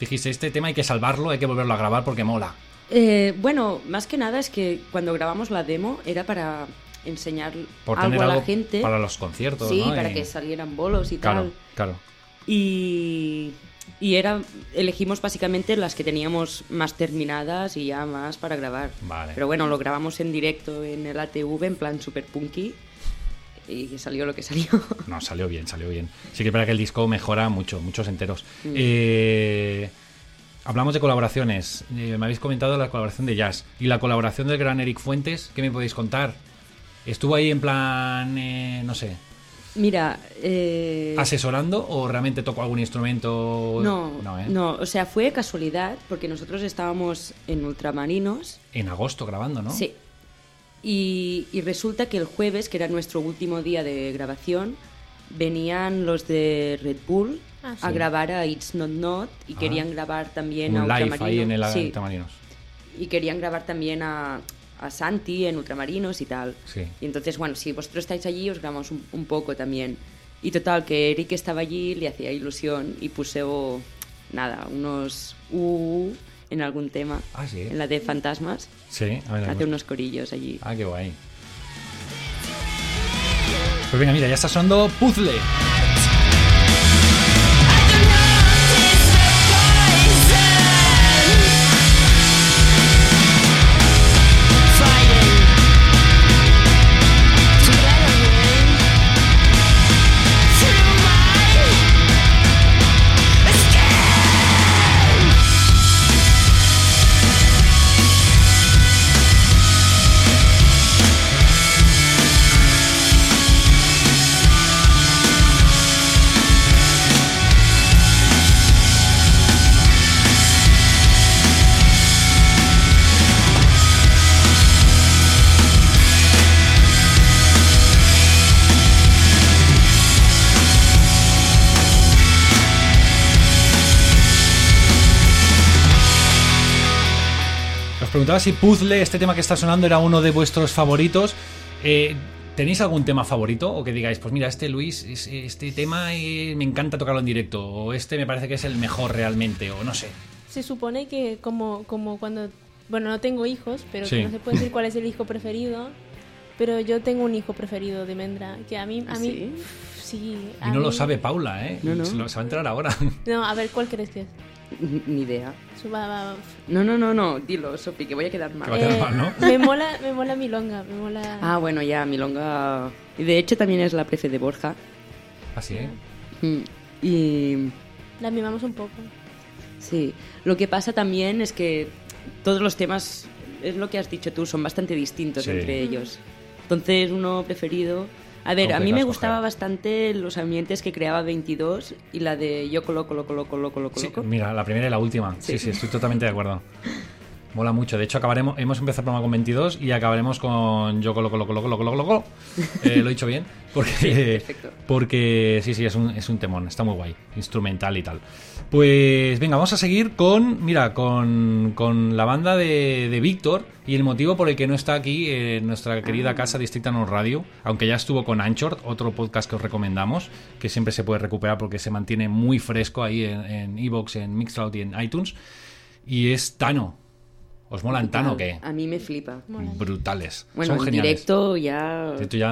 Speaker 1: Dijiste, este tema hay que salvarlo, hay que volverlo a grabar porque mola.
Speaker 2: Eh, bueno, más que nada es que cuando grabamos la demo era para enseñar
Speaker 1: Por
Speaker 2: algo
Speaker 1: tener
Speaker 2: a la gente.
Speaker 1: para los conciertos,
Speaker 2: Sí,
Speaker 1: ¿no?
Speaker 2: para
Speaker 1: Y-
Speaker 2: que salieran bolos y
Speaker 1: Claro,
Speaker 2: tal.
Speaker 1: claro.
Speaker 2: Y, y era elegimos básicamente las que teníamos más terminadas y ya más para grabar.
Speaker 1: Vale.
Speaker 2: Pero bueno, lo grabamos en directo en el ATV en plan super punky y salió lo que salió.
Speaker 1: No, salió bien, salió bien. Sí que es verdad que el disco mejora mucho, muchos enteros.
Speaker 2: Mm.
Speaker 1: Eh, hablamos de colaboraciones. Eh, me habéis comentado la colaboración de Jazz. Y la colaboración del gran Eric Fuentes, ¿qué me podéis contar? ¿Estuvo ahí en plan, eh, no sé,
Speaker 2: Mira, eh,
Speaker 1: asesorando o realmente tocó algún instrumento?
Speaker 2: no,
Speaker 1: ¿eh?
Speaker 2: no, o sea, fue casualidad porque nosotros estábamos en Ultramarinos
Speaker 1: En agosto grabando, ¿no?
Speaker 2: Sí. Y, y resulta que el jueves, que era nuestro último día de grabación, venían los de Red Bull
Speaker 3: Ah,
Speaker 2: a grabar a It's Not Not y
Speaker 1: Ah.
Speaker 2: querían grabar también
Speaker 1: Un
Speaker 2: a
Speaker 1: live ahí en el
Speaker 2: Sí,
Speaker 1: Ultramarinos.
Speaker 2: y querían grabar también a, a Santi en Ultramarinos y tal.
Speaker 1: Sí.
Speaker 2: Y entonces, bueno, si vosotros estáis allí, os grabamos un, un poco también. Y total, que Eric estaba allí, le hacía ilusión y puse, oh, nada, unos uh en algún tema.
Speaker 1: Ah, sí.
Speaker 2: En la de Fantasmas.
Speaker 1: Sí, a ver.
Speaker 2: Hace unos corillos allí.
Speaker 1: Ah, qué guay. Pues venga, mira, ya está sonando Puzzle. Preguntaba si Puzzle, este tema que está sonando, era uno de vuestros favoritos. Eh, ¿Tenéis algún tema favorito? O que digáis, pues mira, este Luis, es- este tema eh, me encanta tocarlo en directo. O este me parece que es el mejor realmente. O no sé.
Speaker 3: Se supone que como, como cuando... Bueno, no tengo hijos, pero
Speaker 1: Sí.
Speaker 3: que no se puede decir cuál es el hijo preferido. Pero yo tengo un hijo preferido de Mendra, que a mí... A
Speaker 2: ¿Ah,
Speaker 3: mí
Speaker 2: sí?
Speaker 3: sí,
Speaker 1: Y
Speaker 3: a
Speaker 1: no lo
Speaker 3: mí-
Speaker 1: sabe Paula, ¿eh?
Speaker 2: No, no.
Speaker 1: Se, lo- se va a enterar ahora.
Speaker 3: No, a ver, ¿cuál crees que es?
Speaker 2: Ni idea.
Speaker 3: Su- va- va-
Speaker 2: No, no, no, no, dilo, Sofi, que voy a quedar mal.
Speaker 1: Que va a quedar mal, ¿no?
Speaker 3: me mola, me mola Milonga, me mola...
Speaker 2: Ah, bueno, ya, Milonga. Y de hecho también es la prefe de Borja.
Speaker 1: Así, ¿eh?
Speaker 2: Mm, Y
Speaker 3: La mimamos un poco.
Speaker 2: sí, lo que pasa también es que todos los temas, es lo que has dicho tú, son bastante distintos
Speaker 1: Sí.
Speaker 2: entre ellos. Entonces, uno preferido. A ver, a mí me gustaba bastante los ambientes que creaba 22 y la de Yo coloco, loco, loco, loco, loco,
Speaker 1: Sí, mira, la primera y la última. Sí,
Speaker 2: Sí.
Speaker 1: sí, estoy totalmente de acuerdo. Mola mucho. De hecho, acabaremos, hemos empezado el programa con 22 y acabaremos con Yo Coloco, Loco, Loco, Loco, Loco, Loco. Eh, lo he dicho bien. Porque,
Speaker 2: perfecto.
Speaker 1: porque sí, sí, es un, es un temón. Está muy guay. Instrumental y tal. Pues venga, vamos a seguir con, mira, con, con la banda de, de Víctor y el motivo por el que no está aquí en nuestra querida casa Districta No Radio, aunque ya estuvo con Anchor, otro podcast que os recomendamos, que siempre se puede recuperar porque se mantiene muy fresco ahí en en Evox, en, Mixcloud y en iTunes. Y es Tano. ¿Os molan Tano o qué?
Speaker 2: A mí me flipa.
Speaker 1: Brutales.
Speaker 2: Bueno,
Speaker 1: Son
Speaker 2: en
Speaker 1: geniales.
Speaker 2: directo ya...
Speaker 1: Directo
Speaker 2: Yo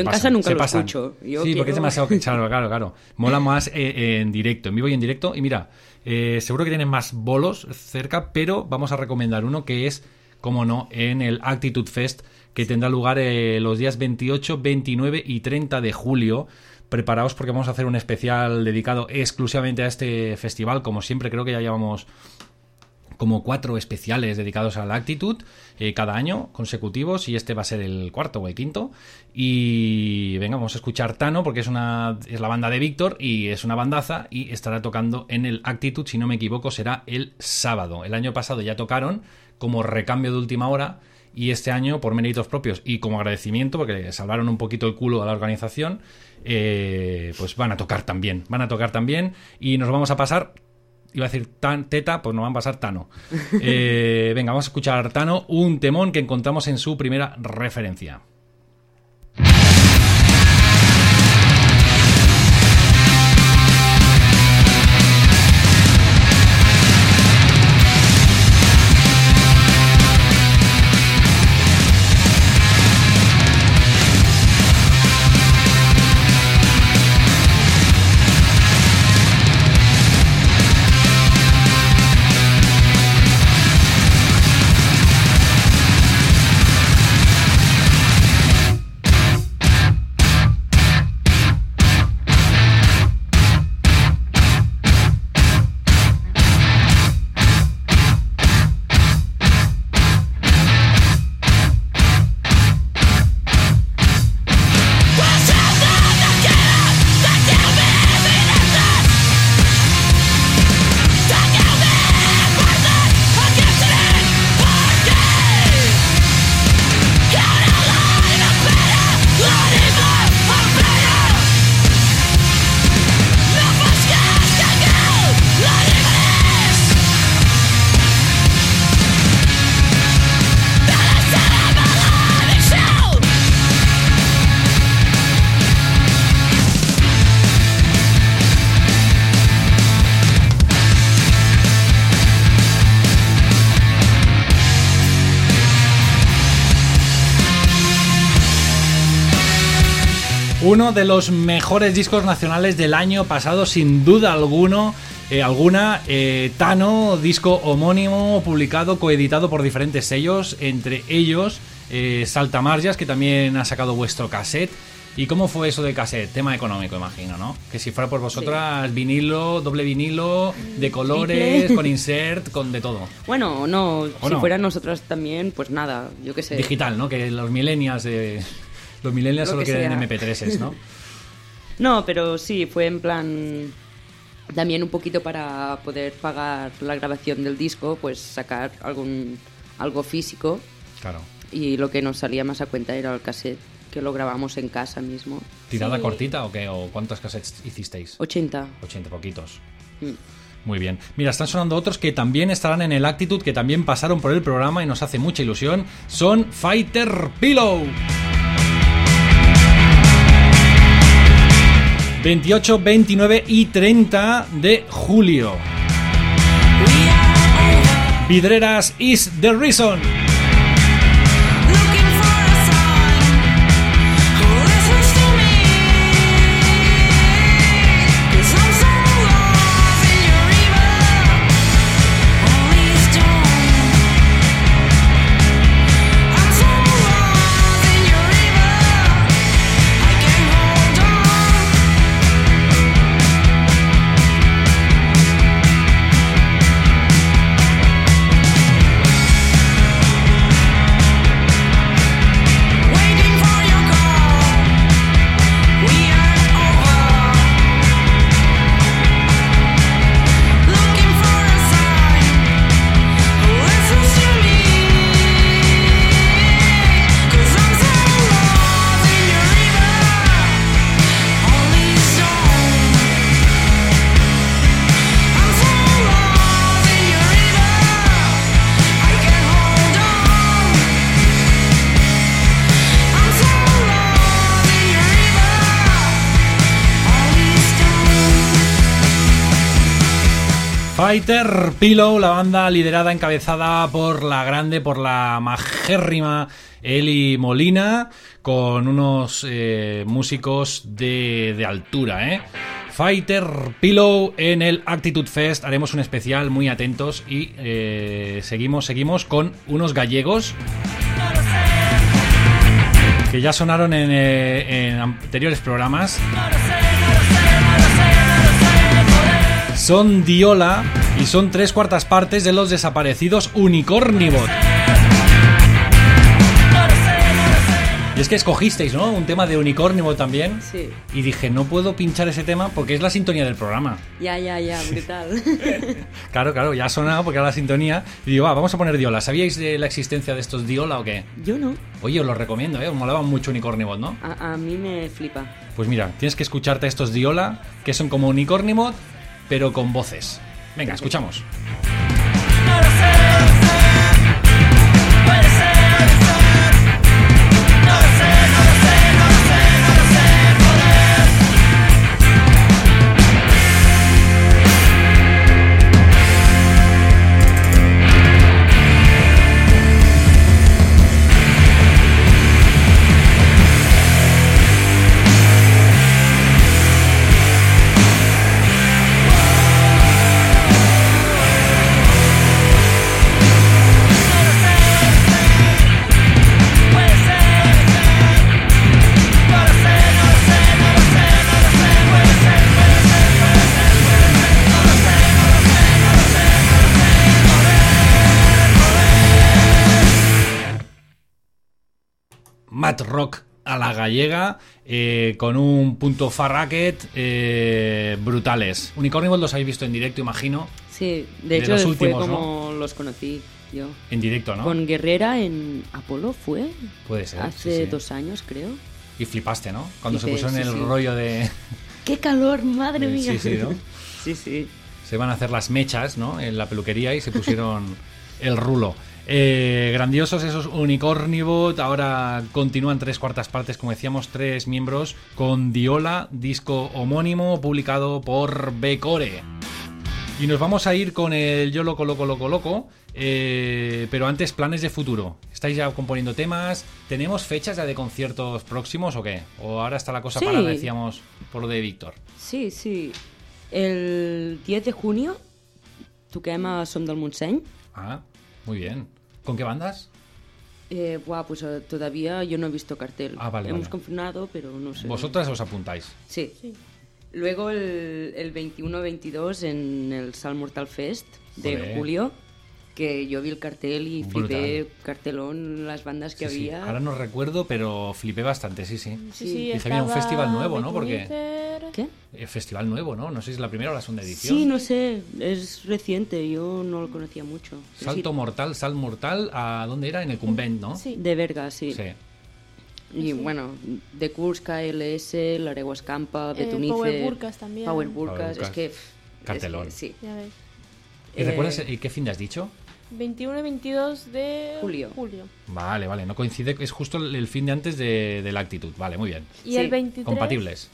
Speaker 2: en
Speaker 1: pasan,
Speaker 2: casa nunca lo
Speaker 1: pasan.
Speaker 2: escucho. Yo
Speaker 1: sí, porque es demasiado claro, claro, claro. Mola más eh, en directo, en vivo y en directo. Y mira, eh, seguro que tienen más bolos cerca, pero vamos a recomendar uno que es, como no, en el Actitude Fest, que tendrá lugar eh, los días 28, 29 y 30 de julio. Preparaos porque vamos a hacer un especial dedicado exclusivamente a este festival. Como siempre, creo que ya llevamos como cuatro especiales dedicados a la actitud eh, cada año consecutivos y este va a ser el cuarto o el quinto. Y venga vamos a escuchar Tano porque es una es la banda de Víctor y es una bandaza y estará tocando en el actitud si no me equivoco será el sábado. El año pasado ya tocaron como recambio de última hora y este año por méritos propios y como agradecimiento porque le salvaron un poquito el culo a la organización eh, pues van a tocar también van a tocar también y nos vamos a pasar Iba a decir tan teta, pues nos van a pasar Tano. Eh, venga, vamos a escuchar Tano, un temón que encontramos en su primera referencia. Uno de los mejores discos nacionales del año pasado, sin duda alguno. eh, alguna, eh, Tano, disco homónimo, publicado, coeditado por diferentes sellos, entre ellos eh, Saltamarjas, que también ha sacado vuestro cassette. ¿Y cómo fue eso de cassette? Tema económico, imagino, ¿no? Que si fuera por vosotras, vinilo, doble vinilo, de colores,
Speaker 2: Triple.
Speaker 1: con insert, con de todo.
Speaker 2: Bueno, no,
Speaker 1: ¿O
Speaker 2: si
Speaker 1: no?
Speaker 2: fueran nosotras también, pues nada, yo qué sé.
Speaker 1: Digital, ¿no? Que los millennials, eh, los millennials
Speaker 2: Lo
Speaker 1: solo
Speaker 2: que
Speaker 1: quieren
Speaker 2: sea.
Speaker 1: MP3s, ¿no?
Speaker 2: No, pero sí, fue en plan también un poquito para poder pagar la grabación del disco, pues sacar algún algo físico
Speaker 1: Claro.
Speaker 2: y lo que nos salía más a cuenta era el cassette que lo grabamos en casa mismo.
Speaker 1: ¿Tirada
Speaker 3: Sí.
Speaker 1: cortita o qué? ¿O cuántos cassettes hicisteis?
Speaker 2: 80.
Speaker 1: 80 poquitos.
Speaker 2: Mm.
Speaker 1: Muy bien. Mira, están sonando otros que también estarán en el Actitude, que también pasaron por el programa y nos hace mucha ilusión. Son Fighter Pillow. 28, 29 y 30 de julio. Vidreras is the reason. Fighter Pillow, la banda liderada, encabezada por la grande, por la majérrima Eli Molina, con unos eh, músicos de, de altura, ¿eh? Fighter Pillow en el Actitude Fest. Haremos un especial, muy atentos. Y eh, seguimos, seguimos con unos gallegos que ya sonaron en, eh, en anteriores programas. Son Diola y son tres cuartas partes de los desaparecidos Unicornibot. Y es que escogisteis, ¿no? Un tema de Unicornibot también.
Speaker 2: Sí.
Speaker 1: Y dije, no puedo pinchar ese tema porque es la sintonía del programa.
Speaker 2: Ya, ya, ya, brutal.
Speaker 1: Claro, claro, ya ha sonado porque era la sintonía. Y digo, va, vamos a poner Diola. ¿Sabíais de la existencia de estos Diola o qué?
Speaker 2: Yo no.
Speaker 1: Oye, os lo recomiendo, ¿eh? Os molaban mucho Unicornibot, ¿no?
Speaker 2: A, a mí me flipa.
Speaker 1: Pues mira, tienes que escucharte estos Diola, que son como Unicornibot, pero con voces. Venga, escuchamos. Rock a la gallega, eh, con un punto farracket eh, brutales. Unicornibot los habéis visto en directo, imagino.
Speaker 2: Sí, de
Speaker 1: De
Speaker 2: hecho
Speaker 1: los
Speaker 2: fue
Speaker 1: últimos,
Speaker 2: como los conocí yo.
Speaker 1: En directo, ¿no?
Speaker 2: Con Guerrera en Apolo fue
Speaker 1: Puede ser.
Speaker 2: hace
Speaker 1: sí, sí.
Speaker 2: dos años, creo.
Speaker 1: Y flipaste, ¿no? Cuando se pusieron
Speaker 2: sí,
Speaker 1: el rollo de...
Speaker 2: ¡Qué calor, madre
Speaker 1: Sí,
Speaker 2: mía!
Speaker 1: sí, ¿no?
Speaker 2: sí, sí.
Speaker 1: Se van a hacer las mechas, ¿no? En la peluquería y se pusieron el rulo. Eh, grandiosos esos Unicornibot. Ahora continúan tres cuartas partes, como decíamos, tres miembros con Diola, disco homónimo publicado por Becore. Y nos vamos a ir con el Yo Loco, Loco, Loco, Loco. eh, pero antes, planes de futuro. ¿Estáis ya componiendo temas? ¿Tenemos fechas ya de conciertos próximos o qué? ¿O ahora está la cosa
Speaker 2: Sí.
Speaker 1: para, decíamos, por lo de Víctor?
Speaker 2: Sí, sí. El 10 de junio toquem a Som del Montseny.
Speaker 1: Ah, muy bien. ¿Con qué bandas?
Speaker 2: Eh, buah, pues eh, todavía yo no he visto cartel.
Speaker 1: Ah, vale,
Speaker 2: Hemos
Speaker 1: vale.
Speaker 2: confirmado, pero no sé.
Speaker 1: Vosotras os apuntáis.
Speaker 2: Sí.
Speaker 3: Sí.
Speaker 2: Luego el, el 21-22 en el Sal Mortal Fest de
Speaker 1: Joder.
Speaker 2: julio, que yo vi el cartel y flipé cartelón las bandas que
Speaker 1: Sí, sí.
Speaker 2: había.
Speaker 1: Ahora no recuerdo, pero flipé bastante, sí, sí.
Speaker 3: Sí, sí,
Speaker 1: Dice, viene un festival nuevo, ¿no? Porque-.
Speaker 2: ¿Qué?
Speaker 1: Eh, Festival nuevo, ¿no? No sé si es la primera o la segunda edición.
Speaker 2: Sí, no sé, es reciente, yo no lo conocía mucho.
Speaker 1: Salto
Speaker 2: sí,
Speaker 1: mortal, sal mortal, ¿a dónde era? En el Convent, ¿no?
Speaker 3: Sí.
Speaker 2: de Verga, sí.
Speaker 1: Sí.
Speaker 2: Y bueno, de Kurs, KLS, Larego Escampa,
Speaker 3: Eh,
Speaker 2: Betunice.
Speaker 3: Power Burkas también.
Speaker 2: Power
Speaker 1: Power
Speaker 2: Burkas, es que.
Speaker 1: Cartelón.
Speaker 2: es que sí.
Speaker 3: Ya ves.
Speaker 1: ¿Y
Speaker 2: Eh,
Speaker 1: recuerdas eh, qué fin de has dicho?
Speaker 3: 21 y 22 de
Speaker 2: Julio.
Speaker 1: Vale, vale, no coincide, es justo el el fin de antes de, de la actitud. Vale, muy bien.
Speaker 3: Y
Speaker 2: Sí,
Speaker 3: el 23.
Speaker 1: Compatibles.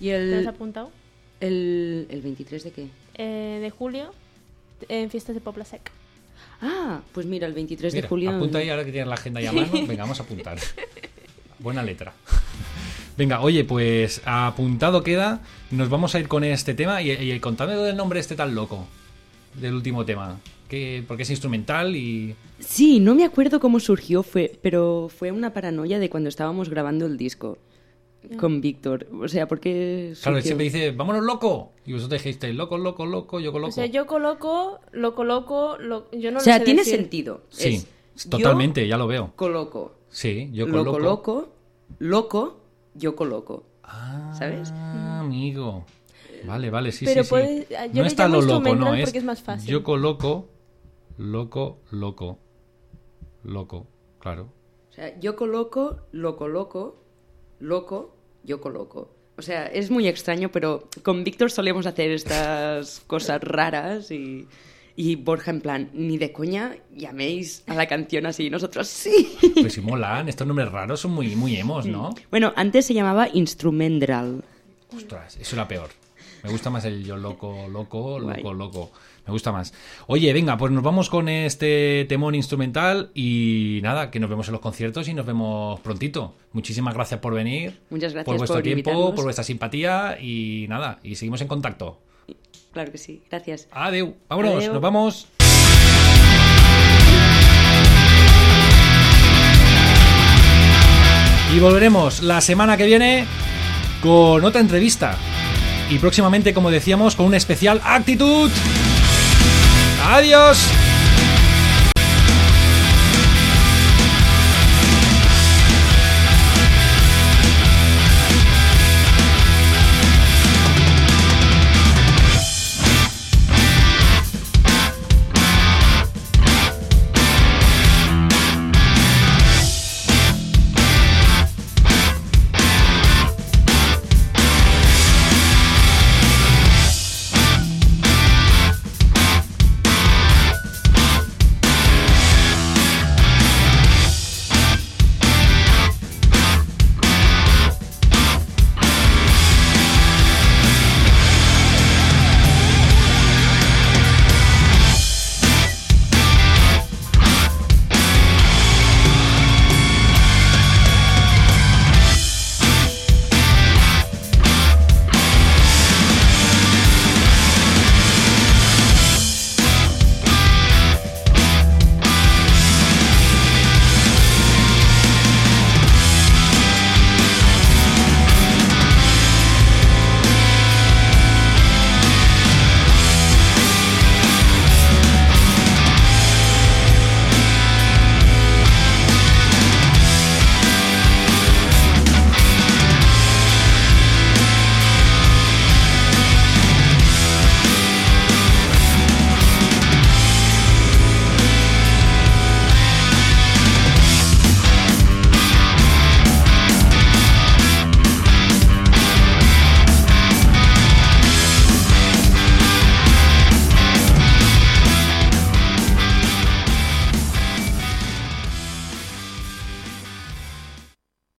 Speaker 2: Y
Speaker 3: ¿Te lo has
Speaker 2: el,
Speaker 3: apuntado?
Speaker 2: el, el 23 de qué?
Speaker 3: Eh, de julio en fiestas de Popla Sec.
Speaker 2: Ah, pues mira, el 23
Speaker 1: Mira,
Speaker 2: de julio.
Speaker 1: apunta ahí ahora que tienes la agenda ya a mano. Venga, vamos a apuntar. Buena letra. Venga, oye, pues apuntado queda. Nos vamos a ir con este tema. Y, y contadme del nombre este tan loco. Del último tema. Que, porque es instrumental y.
Speaker 2: Sí, no me acuerdo cómo surgió, fue, pero fue una paranoia de cuando estábamos grabando el disco con Víctor. O sea, porque.
Speaker 1: Claro, él siempre dice, vámonos loco. Y vosotros dijisteis, loco, loco, loco, yo loco.
Speaker 3: O sea, yo coloco, lo coloco, lo, yo no
Speaker 2: O
Speaker 3: lo
Speaker 2: sea,
Speaker 3: sé
Speaker 2: tiene
Speaker 3: decir.
Speaker 2: sentido.
Speaker 1: Sí,
Speaker 2: Es,
Speaker 1: totalmente, ya lo veo.
Speaker 2: Coloco.
Speaker 1: Sí, yo
Speaker 2: loco,
Speaker 1: coloco.
Speaker 2: loco, loco, yo coloco.
Speaker 1: Ah,
Speaker 2: ¿Sabes?
Speaker 1: amigo. Vale, vale, sí,
Speaker 3: Pero
Speaker 1: sí, sí.
Speaker 3: yo
Speaker 1: no está lo loco, no es.
Speaker 3: porque es más fácil.
Speaker 1: Yo coloco, loco, loco, loco, claro.
Speaker 2: O sea, yo coloco, lo coloco, loco, yo coloco. O sea, es muy extraño, pero con Víctor solemos hacer estas cosas raras y, y Borja en plan, ni de coña llaméis a la canción así. Nosotros sí.
Speaker 1: Pues sí molan, estos nombres raros son muy, muy emos, ¿no?
Speaker 2: Bueno, antes se llamaba Instrumental.
Speaker 1: Ostras, eso era peor. Me gusta más el yo loco, loco,
Speaker 2: Guay.
Speaker 1: loco, loco. Me gusta más. Oye, venga, pues nos vamos con este temón instrumental y nada, que nos vemos en los conciertos y nos vemos prontito. Muchísimas gracias por venir.
Speaker 2: Muchas gracias
Speaker 1: por vuestro
Speaker 2: por
Speaker 1: tiempo,
Speaker 2: invitarnos.
Speaker 1: por vuestra simpatía y nada, y seguimos en contacto.
Speaker 2: Claro que sí, gracias.
Speaker 1: Adeu, vámonos,
Speaker 2: Adeu.
Speaker 1: nos vamos. Y volveremos la semana que viene con otra entrevista. Y próximamente, como decíamos, con un especial actitud. Adiós.